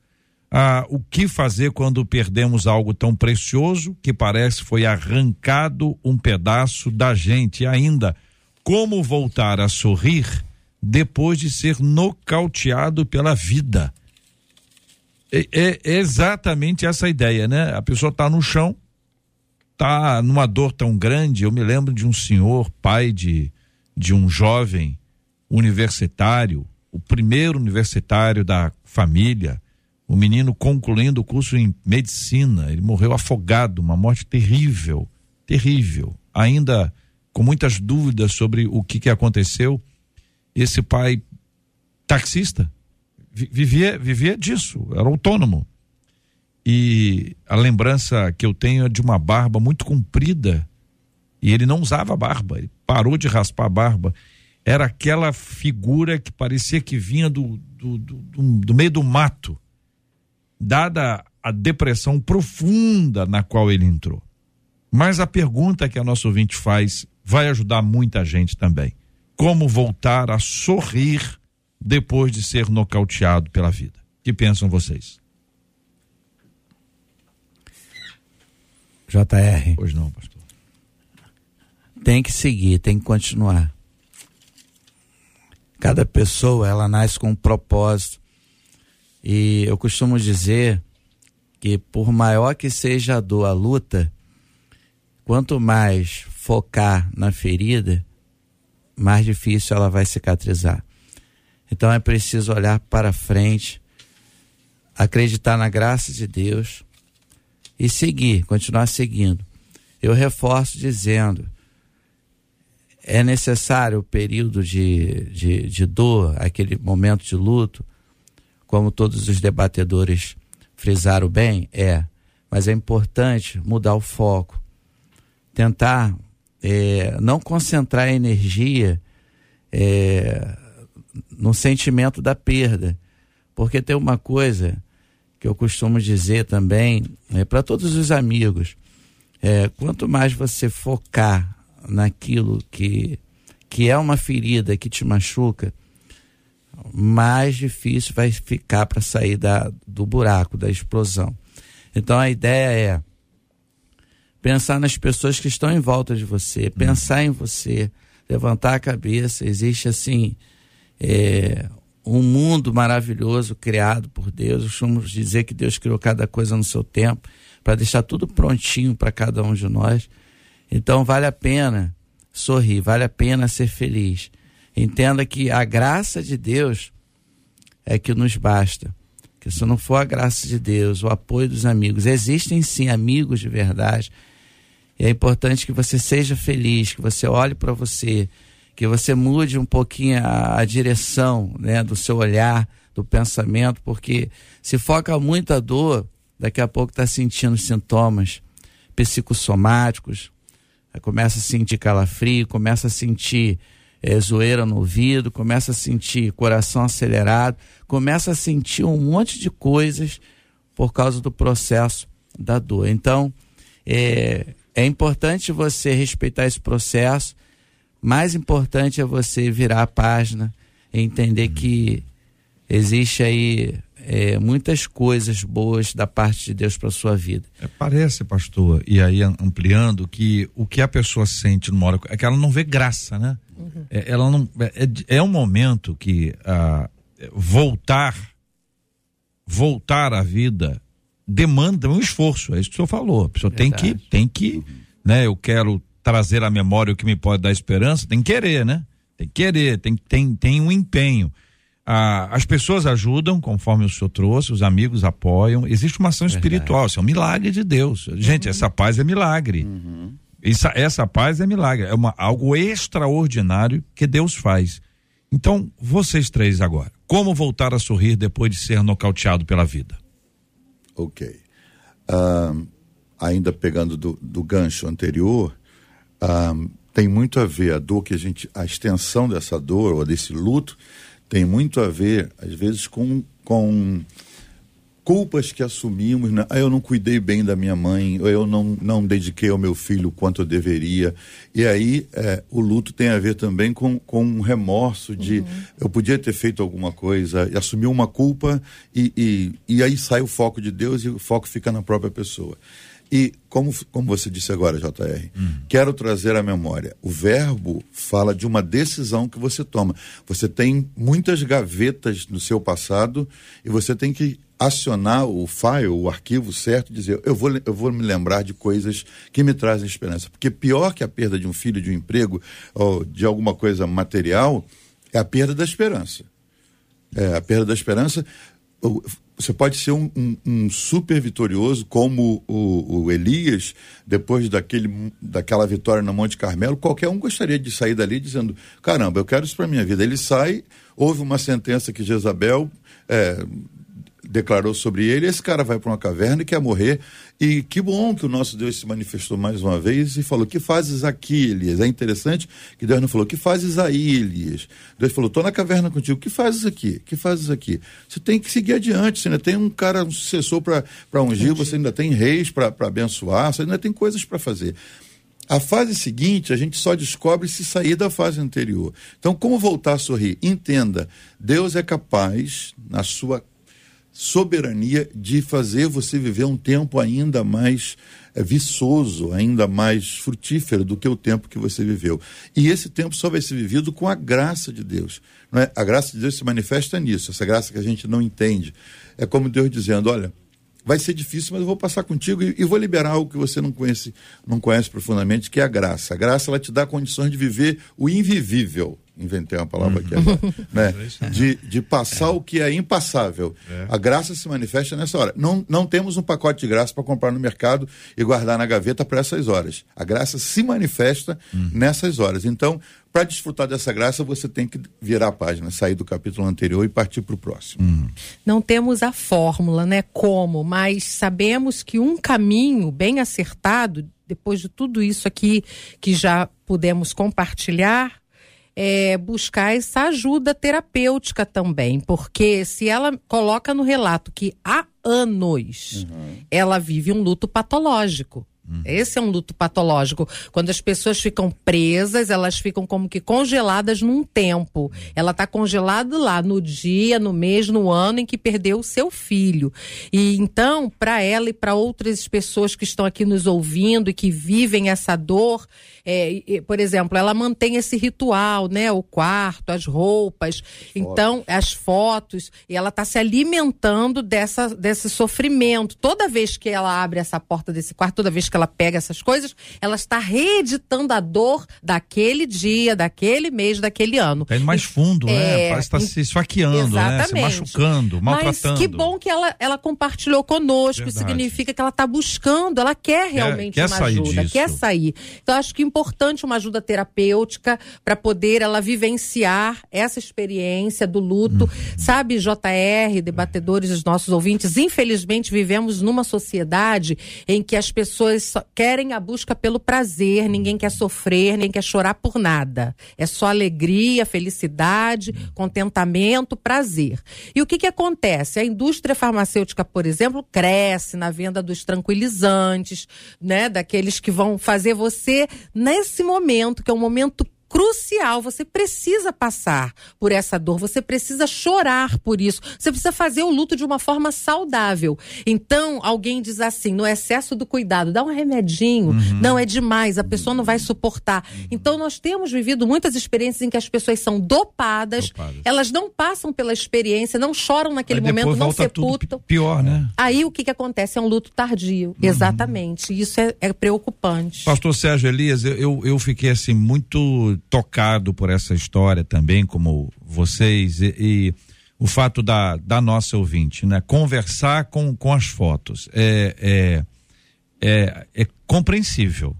Ah, o que fazer quando perdemos algo tão precioso que parece foi arrancado um pedaço da gente? E ainda, Como voltar a sorrir depois de ser nocauteado pela vida? É, é exatamente essa ideia, né? A pessoa está no chão, está numa dor tão grande. Eu me lembro de um senhor, pai de, de um jovem universitário, o primeiro universitário da família, o menino concluindo o curso em medicina. Ele morreu afogado, uma morte terrível, terrível. Ainda com muitas dúvidas sobre o que, que aconteceu. Esse pai, taxista, vivia, vivia disso, era autônomo. E a lembrança que eu tenho é de uma barba muito comprida. E ele não usava barba, ele parou de raspar a barba. Era aquela figura que parecia que vinha do, do, do, do meio do mato, dada a depressão profunda na qual ele entrou. Mas a pergunta que a nossa ouvinte faz vai ajudar muita gente também. Como voltar a sorrir depois de ser nocauteado pela vida. O que pensam vocês? JR. Pois não, pastor. Tem que seguir, tem que continuar. Cada pessoa, ela nasce com um propósito. E eu costumo dizer que por maior que seja a dor, a luta, quanto mais focar na ferida, mais difícil ela vai cicatrizar. Então é preciso olhar para frente, acreditar na graça de Deus e seguir, continuar seguindo. Eu reforço dizendo: é necessário o período de, de, de dor, aquele momento de luto, como todos os debatedores frisaram bem? É. Mas é importante mudar o foco, tentar é, não concentrar a energia é, no sentimento da perda. Porque tem uma coisa que eu costumo dizer também é, para todos os amigos: é, quanto mais você focar naquilo que, que é uma ferida que te machuca, mais difícil vai ficar para sair da, do buraco, da explosão. Então a ideia é pensar nas pessoas que estão em volta de você, pensar em você, levantar a cabeça. Existe assim é, um mundo maravilhoso criado por Deus. Costumamos dizer que Deus criou cada coisa no seu tempo para deixar tudo prontinho para cada um de nós. Então vale a pena sorrir, vale a pena ser feliz. Entenda que a graça de Deus é que nos basta. Que se não for a graça de Deus, o apoio dos amigos, existem sim amigos de verdade. E é importante que você seja feliz, que você olhe para você, que você mude um pouquinho a, a direção né, do seu olhar, do pensamento, porque se foca muito a dor, daqui a pouco está sentindo sintomas psicossomáticos, começa a sentir calafrio, começa a sentir é, zoeira no ouvido, começa a sentir coração acelerado, começa a sentir um monte de coisas por causa do processo da dor. Então, é, é importante você respeitar esse processo mais importante é você virar a página e entender que existe aí é, muitas coisas boas da parte de Deus para sua vida. É, parece, pastor, e aí ampliando que o que a pessoa sente numa hora é que ela não vê graça, né? Uhum. É, ela não é, é, é um momento que ah, voltar voltar à vida demanda um esforço, é isso que o senhor falou. A pessoa Verdade. tem que tem que, né? Eu quero trazer à memória o que me pode dar esperança, tem que querer, né? Tem que querer, tem, tem, tem um empenho. Ah, as pessoas ajudam, conforme o senhor trouxe, os amigos apoiam. Existe uma ação Verdade. espiritual, isso é um milagre de Deus. Gente, uhum. essa paz é milagre. Uhum. Essa, essa paz é milagre, é uma, algo extraordinário que Deus faz. Então, vocês três agora, como voltar a sorrir depois de ser nocauteado pela vida? Ok. Uh, ainda pegando do, do gancho anterior, um, tem muito a ver a dor que a gente, a extensão dessa dor ou desse luto tem muito a ver, às vezes, com, com culpas que assumimos, né? ah, eu não cuidei bem da minha mãe, eu não, não dediquei ao meu filho o quanto eu deveria. E aí é, o luto tem a ver também com, com um remorso de uhum. eu podia ter feito alguma coisa, e assumir uma culpa, e, e, e aí sai o foco de Deus e o foco fica na própria pessoa. E como, como você disse agora, JR, hum. quero trazer à memória. O verbo fala de uma decisão que você toma. Você tem muitas gavetas no seu passado e você tem que acionar o file, o arquivo certo, e dizer, eu vou, eu vou me lembrar de coisas que me trazem esperança. Porque pior que a perda de um filho, de um emprego, ou de alguma coisa material, é a perda da esperança. É, a perda da esperança. Você pode ser um, um, um super vitorioso, como o, o, Elias, depois daquele, daquela vitória no Monte Carmelo. Qualquer um gostaria de sair dali dizendo: caramba, eu quero isso para minha vida. Ele sai, houve uma sentença que Jezabel. É, declarou sobre ele, esse cara vai para uma caverna e quer morrer. E que bom que o nosso Deus se manifestou mais uma vez e falou: Que fazes aqui, Elias? É interessante que Deus não falou: Que fazes aí, Elias? Deus falou: Estou na caverna contigo. Que fazes aqui? Que fazes aqui? Você tem que seguir adiante. Você ainda tem um cara, um sucessor para ungir, você ainda tem reis para abençoar, você ainda tem coisas para fazer. A fase seguinte, a gente só descobre se sair da fase anterior. Então, como voltar a sorrir? Entenda, Deus é capaz, na sua soberania de fazer você viver um tempo ainda mais é, viçoso, ainda mais frutífero do que o tempo que você viveu. E esse tempo só vai ser vivido com a graça de Deus. Não é? A graça de Deus se manifesta nisso, essa graça que a gente não entende. É como Deus dizendo: olha, vai ser difícil, mas eu vou passar contigo e, e, vou liberar algo que você não conhece, não conhece profundamente, que é a graça. A graça ela te dá condições de viver o invivível inventei uma palavra aqui agora, uhum. né? de, de passar é. o que é impassável. É. A graça se manifesta nessa hora. Não, não temos um pacote de graça para comprar no mercado e guardar na gaveta para essas horas. A graça se manifesta uhum. nessas horas. Então, para desfrutar dessa graça, você tem que virar a página, sair do capítulo anterior e partir para o próximo. Uhum. Não temos a fórmula, né? Como, mas sabemos que um caminho bem acertado, depois de tudo isso aqui que já pudemos compartilhar, é, buscar essa ajuda terapêutica também, porque se ela coloca no relato que há anos uhum. ela vive um luto patológico. Uhum. Esse é um luto patológico. Quando as pessoas ficam presas, elas ficam como que congeladas num tempo. Ela está congelada lá no dia, no mês, no ano em que perdeu o seu filho. E então, para ela e para outras pessoas que estão aqui nos ouvindo e que vivem essa dor, é, por exemplo, ela mantém esse ritual, né? O quarto, as roupas, então as fotos, e ela está se alimentando dessa, desse sofrimento. Toda vez que ela abre essa porta desse quarto, toda vez que ela pega essas coisas, ela está reeditando a dor daquele dia, daquele mês, daquele ano. Tá indo mais fundo, né? é, né? Parece estar tá se esfaqueando, né? Se machucando, maltratando. Mas que bom que ela, ela compartilhou conosco. Verdade. significa que ela está buscando, ela quer realmente quer, quer uma ajuda, disso. quer sair. Então, acho que é importante uma ajuda terapêutica para poder ela vivenciar essa experiência do luto. Hum. Sabe, JR, debatedores, os nossos ouvintes, infelizmente vivemos numa sociedade em que as pessoas querem a busca pelo prazer, ninguém quer sofrer, ninguém quer chorar por nada. É só alegria, felicidade, contentamento, prazer. E o que, que acontece? A indústria farmacêutica, por exemplo, cresce na venda dos tranquilizantes, né? Daqueles que vão fazer você, nesse momento, que é um momento crucial. Você precisa passar por essa dor, você precisa chorar por isso, você precisa fazer o luto de uma forma saudável. Então, alguém diz assim: no excesso do cuidado, dá um remedinho, uhum. não é demais, a pessoa não vai suportar. Então, nós temos vivido muitas experiências em que as pessoas são dopadas, dopadas. elas não passam pela experiência, não choram naquele momento, não sepultam. Pior, né? Aí o que, que acontece? É um luto tardio. Uhum. Exatamente. Isso é, é preocupante. Pastor Sérgio Elias, eu, eu fiquei assim muito tocado por essa história também, como vocês, e, e o fato da, da nossa ouvinte, né? Conversar com, com as fotos é, é, é, é compreensível,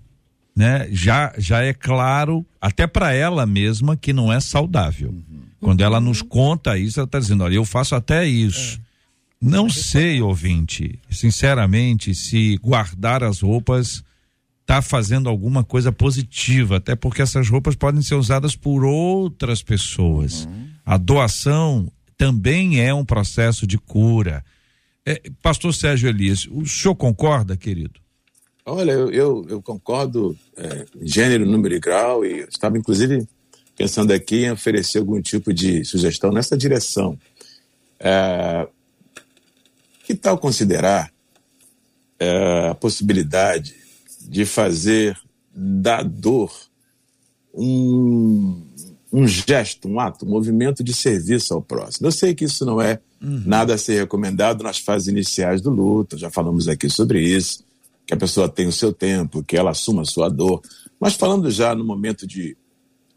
né? Já, já é claro, até para ela mesma, que não é saudável. Uhum. Quando ela nos conta isso, ela está dizendo, olha, eu faço até isso. É. Não sei, ouvinte, sinceramente, se guardar as roupas está fazendo alguma coisa positiva, até porque essas roupas podem ser usadas por outras pessoas. Uhum. A doação também é um processo de cura. É, Pastor Sérgio Elias, o senhor concorda, querido? Olha, eu, eu, eu concordo, é, gênero, número e grau, e estava inclusive pensando aqui em oferecer algum tipo de sugestão nessa direção. É, que tal considerar é, a possibilidade de fazer da dor um, um gesto, um ato, um movimento de serviço ao próximo. Eu sei que isso não é uhum. nada a ser recomendado nas fases iniciais do luto, já falamos aqui sobre isso, que a pessoa tem o seu tempo, que ela assuma a sua dor. Mas falando já no momento de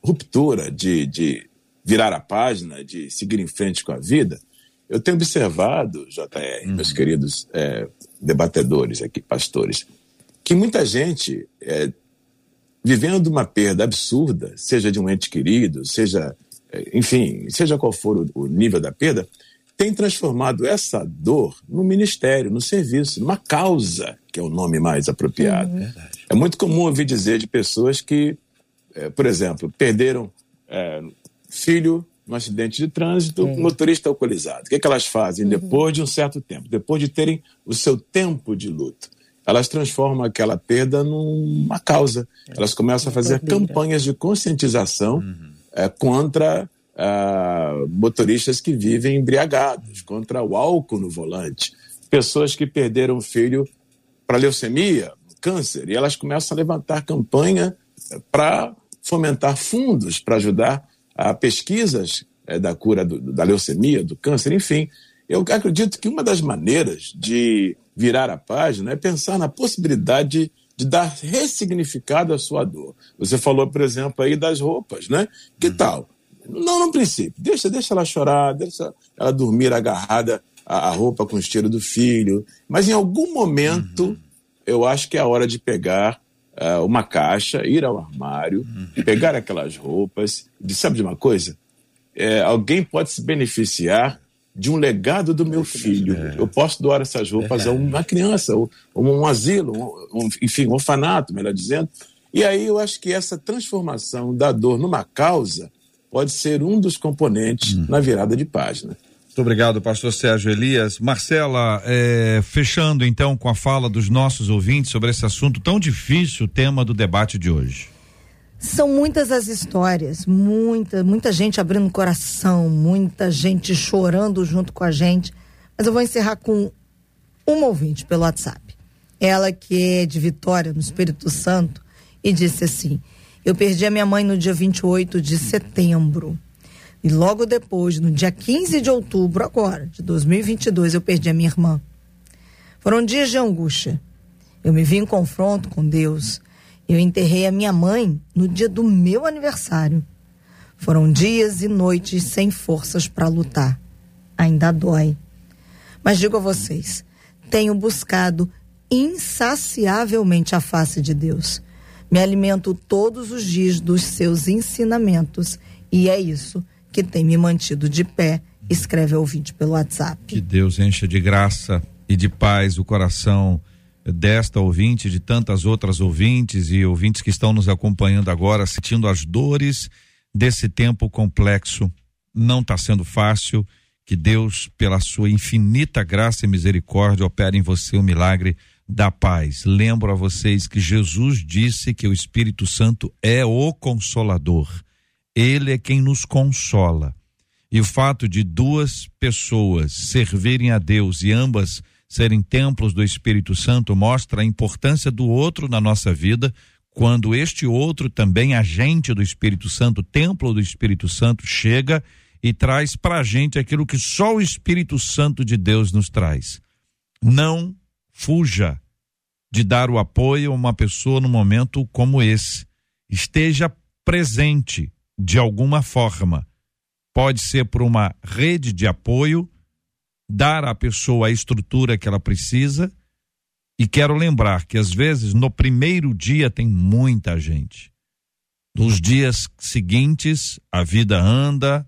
ruptura, de, de virar a página, de seguir em frente com a vida, eu tenho observado, JR, uhum. meus queridos é, debatedores aqui, pastores, que muita gente é, vivendo uma perda absurda, seja de um ente querido, seja, é, enfim, seja qual for o, o nível da perda, tem transformado essa dor no ministério, no serviço, numa causa, que é o nome mais apropriado. Uhum. É muito comum ouvir dizer de pessoas que, é, por exemplo, perderam é, filho num acidente de trânsito, é. motorista alcoolizado. O que, é que elas fazem uhum. depois de um certo tempo? Depois de terem o seu tempo de luto, elas transformam aquela perda numa causa. É. Elas começam a fazer campanhas de conscientização uhum. é, contra uh, motoristas que vivem embriagados, contra o álcool no volante, pessoas que perderam filho para leucemia, câncer, e elas começam a levantar campanha é, para fomentar fundos para ajudar a pesquisas é, da cura do, da leucemia, do câncer, enfim. Eu acredito que uma das maneiras de virar a página é pensar na possibilidade de dar ressignificado à sua dor. Você falou, por exemplo, aí das roupas, né? Que uhum. tal? Não no princípio. Deixa, deixa ela chorar, deixa ela dormir agarrada à, à roupa com o cheiro do filho. Mas em algum momento, uhum. eu acho que é a hora de pegar uh, uma caixa, ir ao armário, uhum. pegar aquelas roupas. Sabe de uma coisa? É, alguém pode se beneficiar de um legado do meu filho. É. Eu posso doar essas roupas a uma criança, ou, ou um asilo, um, um, enfim, um orfanato, melhor dizendo. E aí eu acho que essa transformação da dor numa causa pode ser um dos componentes hum. na virada de página. Muito obrigado, pastor Sérgio Elias. Marcela, é, fechando então com a fala dos nossos ouvintes sobre esse assunto tão difícil, o tema do debate de hoje. São muitas as histórias, muita, muita gente abrindo coração, muita gente chorando junto com a gente. Mas eu vou encerrar com uma ouvinte pelo WhatsApp. Ela que é de Vitória, no Espírito Santo, e disse assim: Eu perdi a minha mãe no dia 28 de setembro. E logo depois, no dia 15 de outubro, agora, de 2022, eu perdi a minha irmã. Foram dias de angústia. Eu me vi em confronto com Deus. Eu enterrei a minha mãe no dia do meu aniversário. Foram dias e noites sem forças para lutar. Ainda dói. Mas digo a vocês, tenho buscado insaciavelmente a face de Deus. Me alimento todos os dias dos seus ensinamentos e é isso que tem me mantido de pé, escreve ouvinte pelo WhatsApp. Que Deus encha de graça e de paz o coração desta ouvinte, de tantas outras ouvintes e ouvintes que estão nos acompanhando agora, sentindo as dores desse tempo complexo. Não está sendo fácil. Que Deus, pela sua infinita graça e misericórdia, opere em você o milagre da paz. Lembro a vocês que Jesus disse que o Espírito Santo é o consolador. Ele é quem nos consola. E o fato de duas pessoas servirem a Deus e ambas serem templos do Espírito Santo mostra a importância do outro na nossa vida, quando este outro, também agente do Espírito Santo, templo do Espírito Santo, chega e traz para a gente aquilo que só o Espírito Santo de Deus nos traz. Não fuja de dar o apoio a uma pessoa num momento como esse. Esteja presente, de alguma forma. Pode ser por uma rede de apoio, dar à pessoa a estrutura que ela precisa. E quero lembrar que às vezes no primeiro dia tem muita gente. Nos dias seguintes, a vida anda,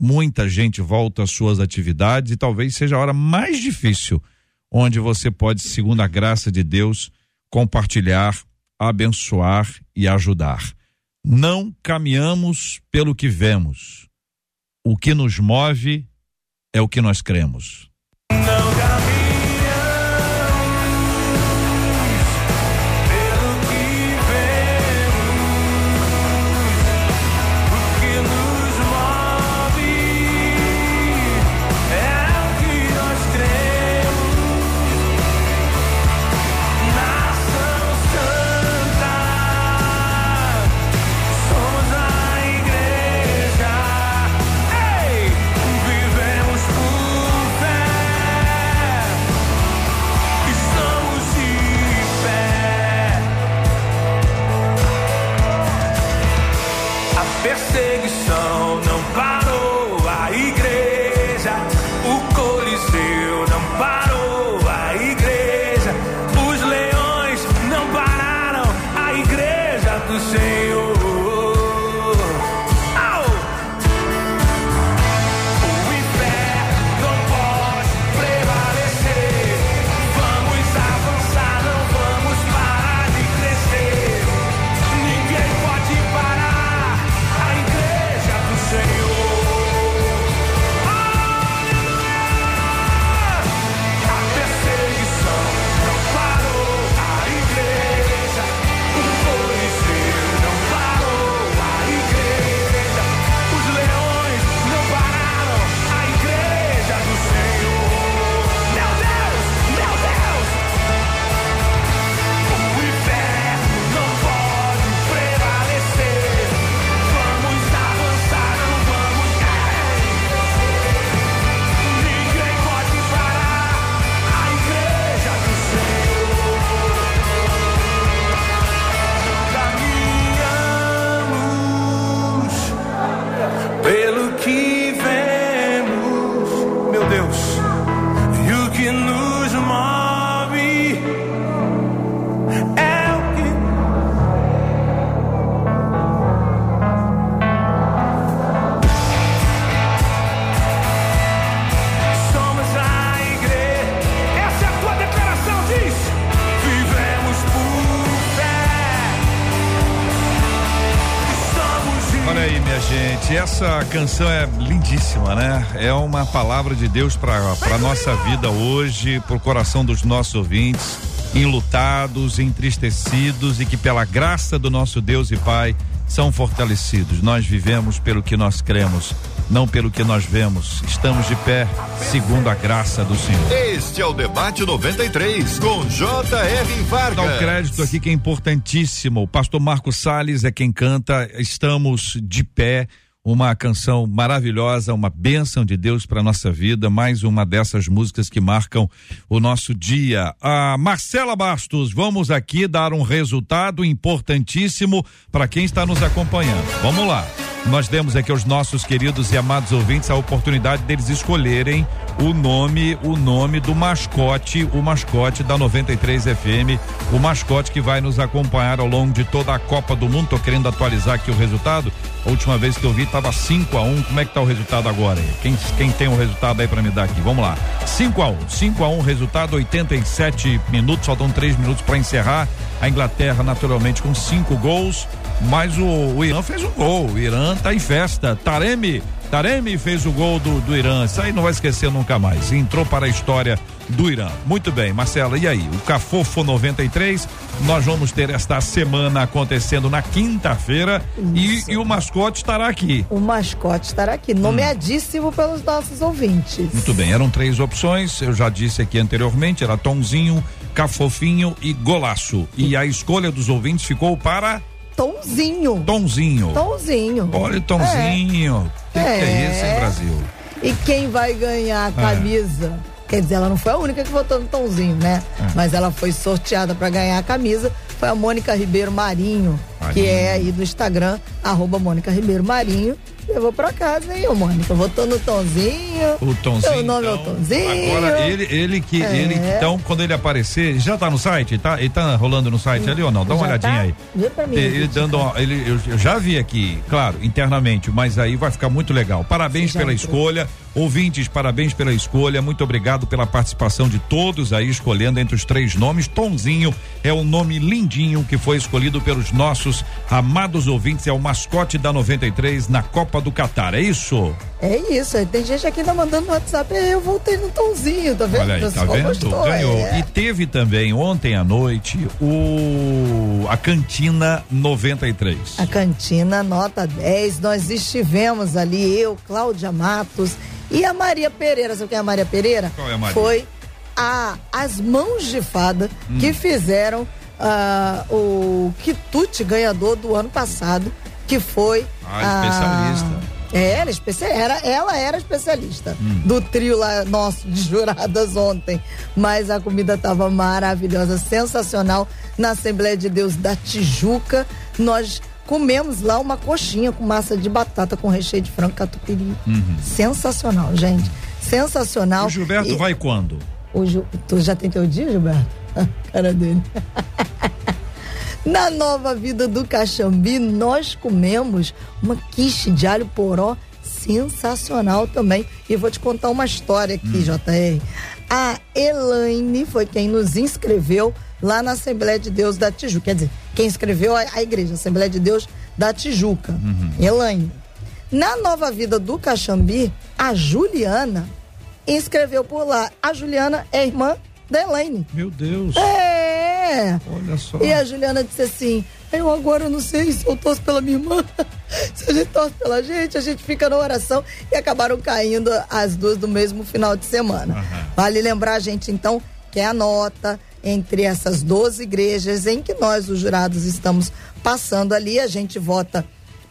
muita gente volta às suas atividades e talvez seja a hora mais difícil onde você pode, segundo a graça de Deus, compartilhar, abençoar e ajudar. Não caminhamos pelo que vemos. O que nos move é o que nós cremos. Canção é lindíssima, né? É uma palavra de Deus para para nossa vida hoje, pro coração dos nossos ouvintes, enlutados, entristecidos e que pela graça do nosso Deus e Pai são fortalecidos. Nós vivemos pelo que nós cremos, não pelo que nós vemos. Estamos de pé segundo a graça do Senhor. Este é o Debate 93, com J.R. Vargas. Dá um crédito aqui que é importantíssimo. O pastor Marco Salles é quem canta. Estamos de pé. Uma canção maravilhosa, uma bênção de Deus para nossa vida, mais uma dessas músicas que marcam o nosso dia. A Marcela Bastos, vamos aqui dar um resultado importantíssimo para quem está nos acompanhando. Vamos lá. Nós demos aqui aos nossos queridos e amados ouvintes a oportunidade deles escolherem o nome, o nome do mascote, o mascote da 93 FM, o mascote que vai nos acompanhar ao longo de toda a Copa do Mundo. Tô querendo atualizar aqui o resultado. A última vez que eu vi tava 5 a 1 um. Como é que tá o resultado agora? aí? Quem, quem tem o resultado aí para me dar aqui? Vamos lá. 5 a 1 um. 5 a 1 um, resultado, 87 minutos, faltam 3 minutos para encerrar. A Inglaterra, naturalmente, com cinco gols. Mas o, o Irã fez um gol. O Irã tá em festa. Taremi, Taremi fez o gol do, do Irã. Isso aí não vai esquecer nunca mais. Entrou para a história do Irã. Muito bem, Marcela, e aí? O Cafofo 93, nós vamos ter esta semana acontecendo na quinta-feira e, e o mascote estará aqui. O mascote estará aqui, nomeadíssimo pelos nossos ouvintes. Muito bem, eram três opções, eu já disse aqui anteriormente, era Tonzinho, Cafofinho e Golaço. E a escolha dos ouvintes ficou para Tonzinho. Tonzinho. Tonzinho. Olha o Tonzinho. O que, que é isso, hein, É. Brasil? E quem vai ganhar a camisa? Quer dizer, ela não foi a única que votou no Tonzinho, né? Mas ela foi sorteada para ganhar a camisa. Foi a Mônica Ribeiro Marinho, que Marinho. é aí do Instagram, arroba Mônica Ribeiro Marinho. Levou pra casa, hein, ô Mônica? Votou no Tonzinho. O Tonzinho. Seu nome é o então, Tonzinho. Agora, ele, ele que, É. ele, então, quando ele aparecer, já tá no site? Tá, ele tá rolando no site ali ou não? Dá uma Já olhadinha tá? aí. Vê pra mim, Ele dando, uma- ele, eu, eu já vi aqui, claro, internamente, mas aí vai ficar muito legal. Parabéns já pela entrou. escolha. Ouvintes, parabéns pela escolha. Muito obrigado pela participação de todos aí, escolhendo entre os três nomes. Tonzinho é um nome lindinho que foi escolhido pelos nossos amados ouvintes. É o mascote da 93 na Copa do Catar. É isso? É isso, tem gente aqui ainda mandando no WhatsApp. "É, Eu voltei no Tonzinho, tá vendo? Olha aí, tá vendo? gostou, Ganhou. é. E teve também ontem à noite o a Cantina 93. A cantina nota 10, nós estivemos ali, eu, Cláudia Matos e a Maria Pereira. Sabe quem é a Maria Pereira? Qual é a Maria? Foi a, as mãos de fada Hum. que fizeram ah, o quitute ganhador do ano passado, que foi. Ah, a- especialista. É, ela, especia- era, ela era especialista Hum. do trio lá nosso de juradas ontem. Mas a comida estava maravilhosa, sensacional. Na Assembleia de Deus da Tijuca, nós comemos lá uma coxinha com massa de batata com recheio de frango catupiry. Sensacional, gente. Sensacional. O Gilberto E- vai quando? O Gil- tu já tem teu dia, Gilberto? Cara dele. Na nova vida do Caxambi, nós comemos uma quiche de alho poró sensacional também. E vou te contar uma história aqui, JR. A Elaine foi quem nos inscreveu lá na Assembleia de Deus da Tijuca. Quer dizer, quem inscreveu a, a igreja, Assembleia de Deus da Tijuca. Elaine. Na nova vida do Caxambi, a Juliana inscreveu por lá. A Juliana é irmã da Elaine. Meu Deus. É! Olha só. E a Juliana disse assim: Eu agora não sei se eu torço pela minha irmã, se a gente torce pela gente, a gente fica na oração e acabaram caindo as duas do mesmo final de semana. Vale lembrar, gente, então, que é a nota entre essas 12 igrejas em que nós, os jurados, estamos passando ali. A gente vota,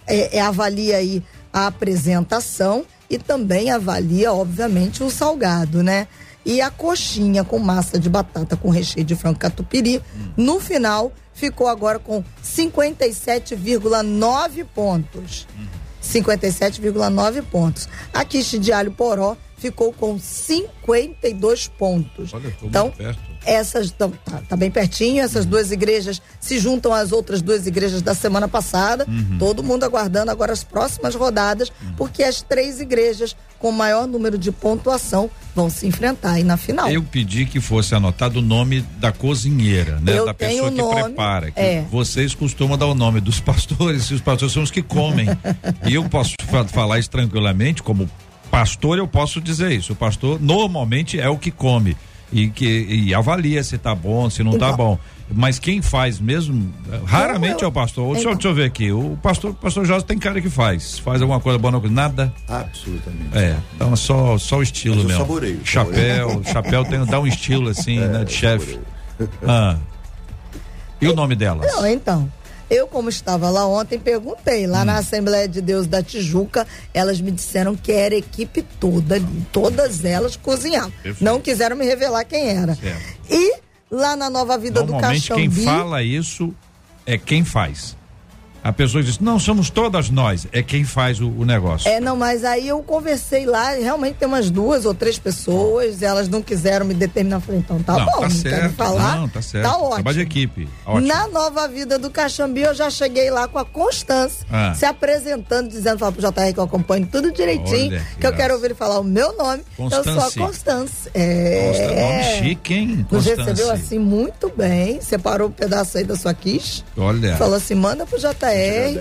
é, é, avalia aí a apresentação e também avalia, obviamente, o salgado, né? E a coxinha com massa de batata com recheio de frango catupiry, no final, ficou agora com 57,9 pontos. 57,9 pontos. A quiche de alho poró ficou com 52 pontos. Olha, ficou então, muito perto. Essas tão- tá, tá bem pertinho, essas duas igrejas se juntam às outras duas igrejas da semana passada. Uhum. Todo mundo aguardando agora as próximas rodadas, porque as três igrejas com maior número de pontuação vão se enfrentar aí na final. Eu pedi que fosse anotado o nome da cozinheira, né? Eu da pessoa que nome, prepara. Que é. Vocês costumam dar o nome dos pastores, e os pastores são os que comem. e eu posso fa- falar isso tranquilamente, como pastor, eu posso dizer isso. O pastor normalmente é o que come. E que e avalia se tá bom, se não tá Então. bom. Mas quem faz mesmo, raramente eu- é o pastor. Deixa, eu- Então. deixa eu ver aqui. O pastor, o pastor Jorge tem cara que faz. Faz alguma coisa boa, não, nada. Absolutamente. É, então é só, só o estilo Mas eu mesmo. saboreio, Chapéu, chapéu tem, dá um estilo assim, né, de chefe. Ah. E o nome delas? Não, então. Eu, como estava lá ontem, perguntei lá Hum. na Assembleia de Deus da Tijuca, elas me disseram que era a equipe toda. Todas elas cozinhavam. Não quiseram me revelar quem era. Certo. E lá na Nova Vida do Normalmente quem Caxambi. fala isso é quem faz. A pessoa diz, não, somos todas nós. É quem faz o, o negócio. É, não, mas aí eu conversei lá, realmente tem umas duas ou três pessoas, elas não quiseram me determinar. Eu Falei, então tá não, bom, tá não certo. querem falar. Não, tá certo. Tá ótimo. Trabalho de equipe. Ótimo. Na nova vida do Caxambi, eu já cheguei lá com a Constância, Ah. se apresentando, dizendo fala pro JR que eu acompanho tudo direitinho, Olha, que eu graça. quero ouvir ele falar o meu nome. Eu sou a Constância. Constância. Consta- É. Nome chique, hein? Constância. recebeu assim muito bem, separou um pedaço aí da sua quiche, Olha. falou assim, manda pro JR.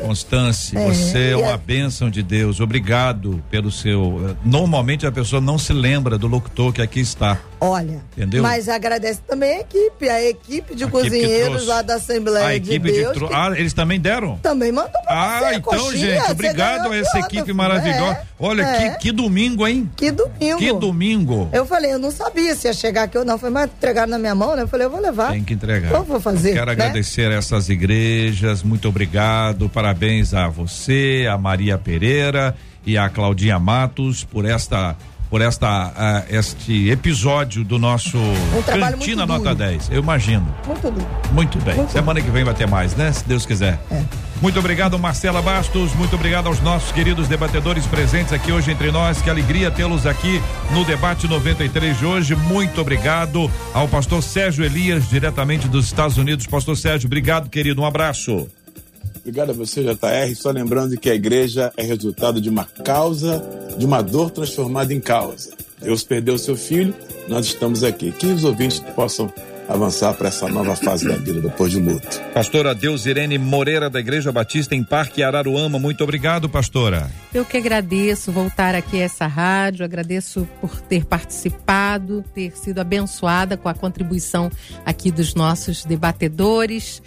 Constância, É, você é uma bênção de Deus. Obrigado pelo seu. eh, Normalmente a pessoa não se lembra do locutor que aqui está. Olha, Entendeu? mas agradece também a equipe, a equipe de A equipe cozinheiros trouxe. lá da Assembleia A de equipe de. Deus. tro- que Ah, eles também deram? Também mandou pra Ah, você, então, coxinha, gente, obrigado a essa equipe filho. maravilhosa. É, Olha, é. que, que domingo, hein? Que domingo. Que domingo. Eu falei, eu não sabia se ia chegar aqui ou não. Foi, mas entregaram na minha mão, né? Eu falei, eu vou levar. Tem que entregar. Eu vou fazer. Quero né? agradecer a essas igrejas, muito obrigado, parabéns a você, a Maria Pereira e a Claudinha Matos por esta por esta ah, este episódio do nosso Um Cantina Nota duro. 10. Eu imagino. Muito duro. Muito bem. Muito Semana que vem vai ter mais, né? Se Deus quiser. É. Muito obrigado, Marcela Bastos. Muito obrigado aos nossos queridos debatedores presentes aqui hoje entre nós. Que alegria tê-los aqui no debate 93 de hoje. Muito obrigado ao pastor Sérgio Elias, diretamente dos Estados Unidos. Pastor Sérgio, obrigado, querido. Um abraço. Obrigado a você, JR. Só lembrando que a igreja é resultado de uma causa, de uma dor transformada em causa. Deus perdeu seu filho, nós estamos aqui. Que os ouvintes possam avançar para essa nova fase da vida depois de luto. Pastora Deus Irene Moreira, da Igreja Batista em Parque Araruama. Muito obrigado, pastora. Eu que agradeço voltar aqui a essa rádio, agradeço por ter participado, ter sido abençoada com a contribuição aqui dos nossos debatedores.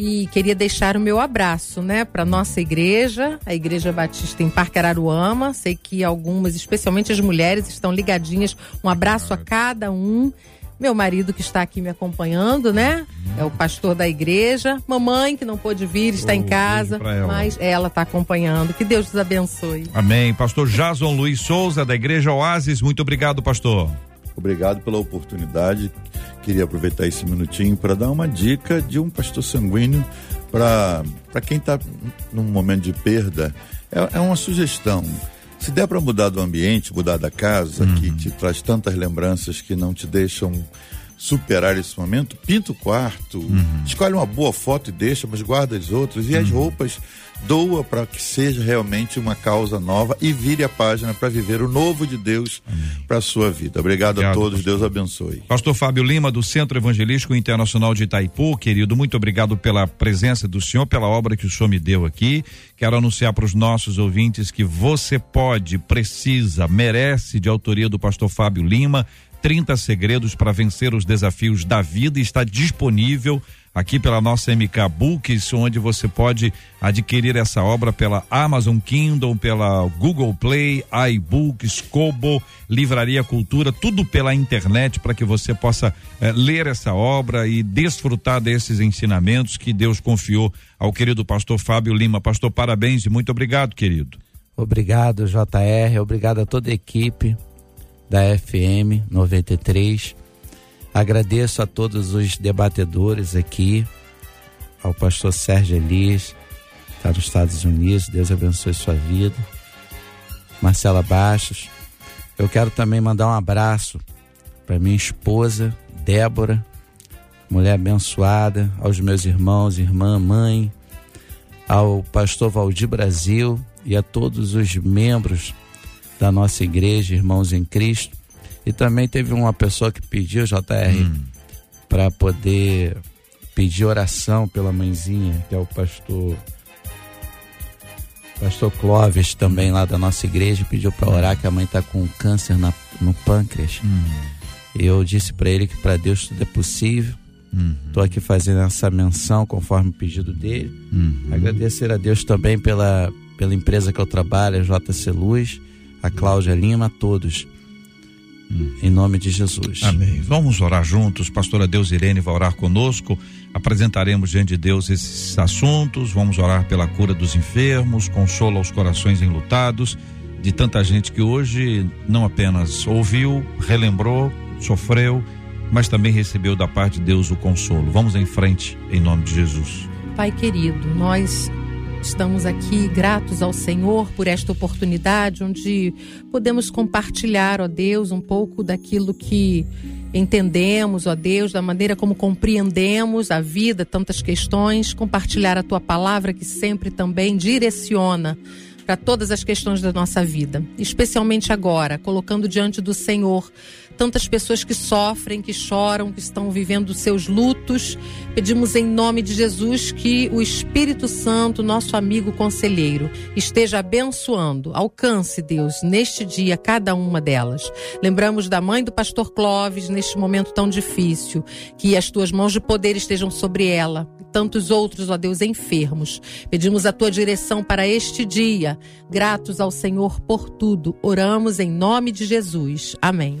E queria deixar o meu abraço, né, para nossa igreja, a Igreja Batista em Parque Araruama. Sei que algumas, especialmente as mulheres, estão ligadinhas. Um abraço a cada um. Meu marido que está aqui me acompanhando, né? É o pastor da igreja. Mamãe que não pôde vir, está Oh, em casa, ela. mas ela está acompanhando. Que Deus nos abençoe. Amém. Pastor Jason Luiz Souza, da Igreja Oasis. Muito obrigado, pastor. Obrigado pela oportunidade. Queria aproveitar esse minutinho para dar uma dica de um pastor sanguíneo para quem está num momento de perda, é, é uma sugestão. Se der para mudar do ambiente, mudar da casa, uhum. que te traz tantas lembranças que não te deixam superar esse momento, pinta o quarto, uhum. escolhe uma boa foto e deixa, mas guarda as outras. E uhum. as roupas doa para que seja realmente uma causa nova e vire a página para viver o novo de Deus para a sua vida. Obrigado, obrigado a todos, pastor. Deus abençoe. Pastor Fábio Lima, do Centro Evangelístico Internacional de Itaipu, querido, muito obrigado pela presença do senhor, pela obra que o senhor me deu aqui. Quero anunciar para os nossos ouvintes que você pode, precisa, merece, de autoria do pastor Fábio Lima, 30 segredos para vencer os desafios da vida está disponível aqui pela nossa MK Books, onde você pode adquirir essa obra pela Amazon Kindle, pela Google Play, iBooks, Kobo, Livraria Cultura, tudo pela internet para que você possa eh, ler essa obra e desfrutar desses ensinamentos que Deus confiou ao querido pastor Fábio Lima. Pastor, parabéns e muito obrigado, querido. Obrigado, JR, obrigado a toda a equipe da FM 93 Agradeço a todos os debatedores aqui, ao pastor Sérgio Elias, está nos Estados Unidos, Deus abençoe sua vida. Marcela Baixos. Eu quero também mandar um abraço para minha esposa, Débora, mulher abençoada, aos meus irmãos, irmã, mãe, ao pastor Valdir Brasil e a todos os membros da nossa igreja, irmãos em Cristo. E também teve uma pessoa que pediu, JR, hum. para poder pedir oração pela mãezinha, que é o pastor. Pastor Clóvis, também lá da nossa igreja, pediu para orar que a mãe está com câncer na, no pâncreas. Hum. Eu disse para ele que para Deus tudo é possível. Estou uhum. aqui fazendo essa menção conforme o pedido dele. Uhum. Agradecer a Deus também pela, pela empresa que eu trabalho, a JC Luz, a Cláudia Lima, a todos Hum. Em nome de Jesus. Amém. Vamos orar juntos. Pastora Deus Irene vai orar conosco. Apresentaremos diante de Deus esses assuntos. Vamos orar pela cura dos enfermos, consolo aos corações enlutados, de tanta gente que hoje não apenas ouviu, relembrou, sofreu, mas também recebeu da parte de Deus o consolo. Vamos em frente, em nome de Jesus. Pai querido, nós Estamos aqui gratos ao Senhor por esta oportunidade onde podemos compartilhar, ó Deus, um pouco daquilo que entendemos, ó Deus, da maneira como compreendemos a vida, tantas questões, compartilhar a tua palavra que sempre também direciona para todas as questões da nossa vida, especialmente agora, colocando diante do Senhor tantas pessoas que sofrem, que choram, que estão vivendo seus lutos. Pedimos em nome de Jesus que o Espírito Santo, nosso amigo conselheiro, esteja abençoando, alcance, Deus, neste dia cada uma delas. Lembramos da mãe do pastor Clóvis neste momento tão difícil, que as tuas mãos de poder estejam sobre ela, e tantos outros, ó Deus, enfermos. Pedimos a tua direção para este dia, gratos ao Senhor por tudo. Oramos em nome de Jesus. Amém.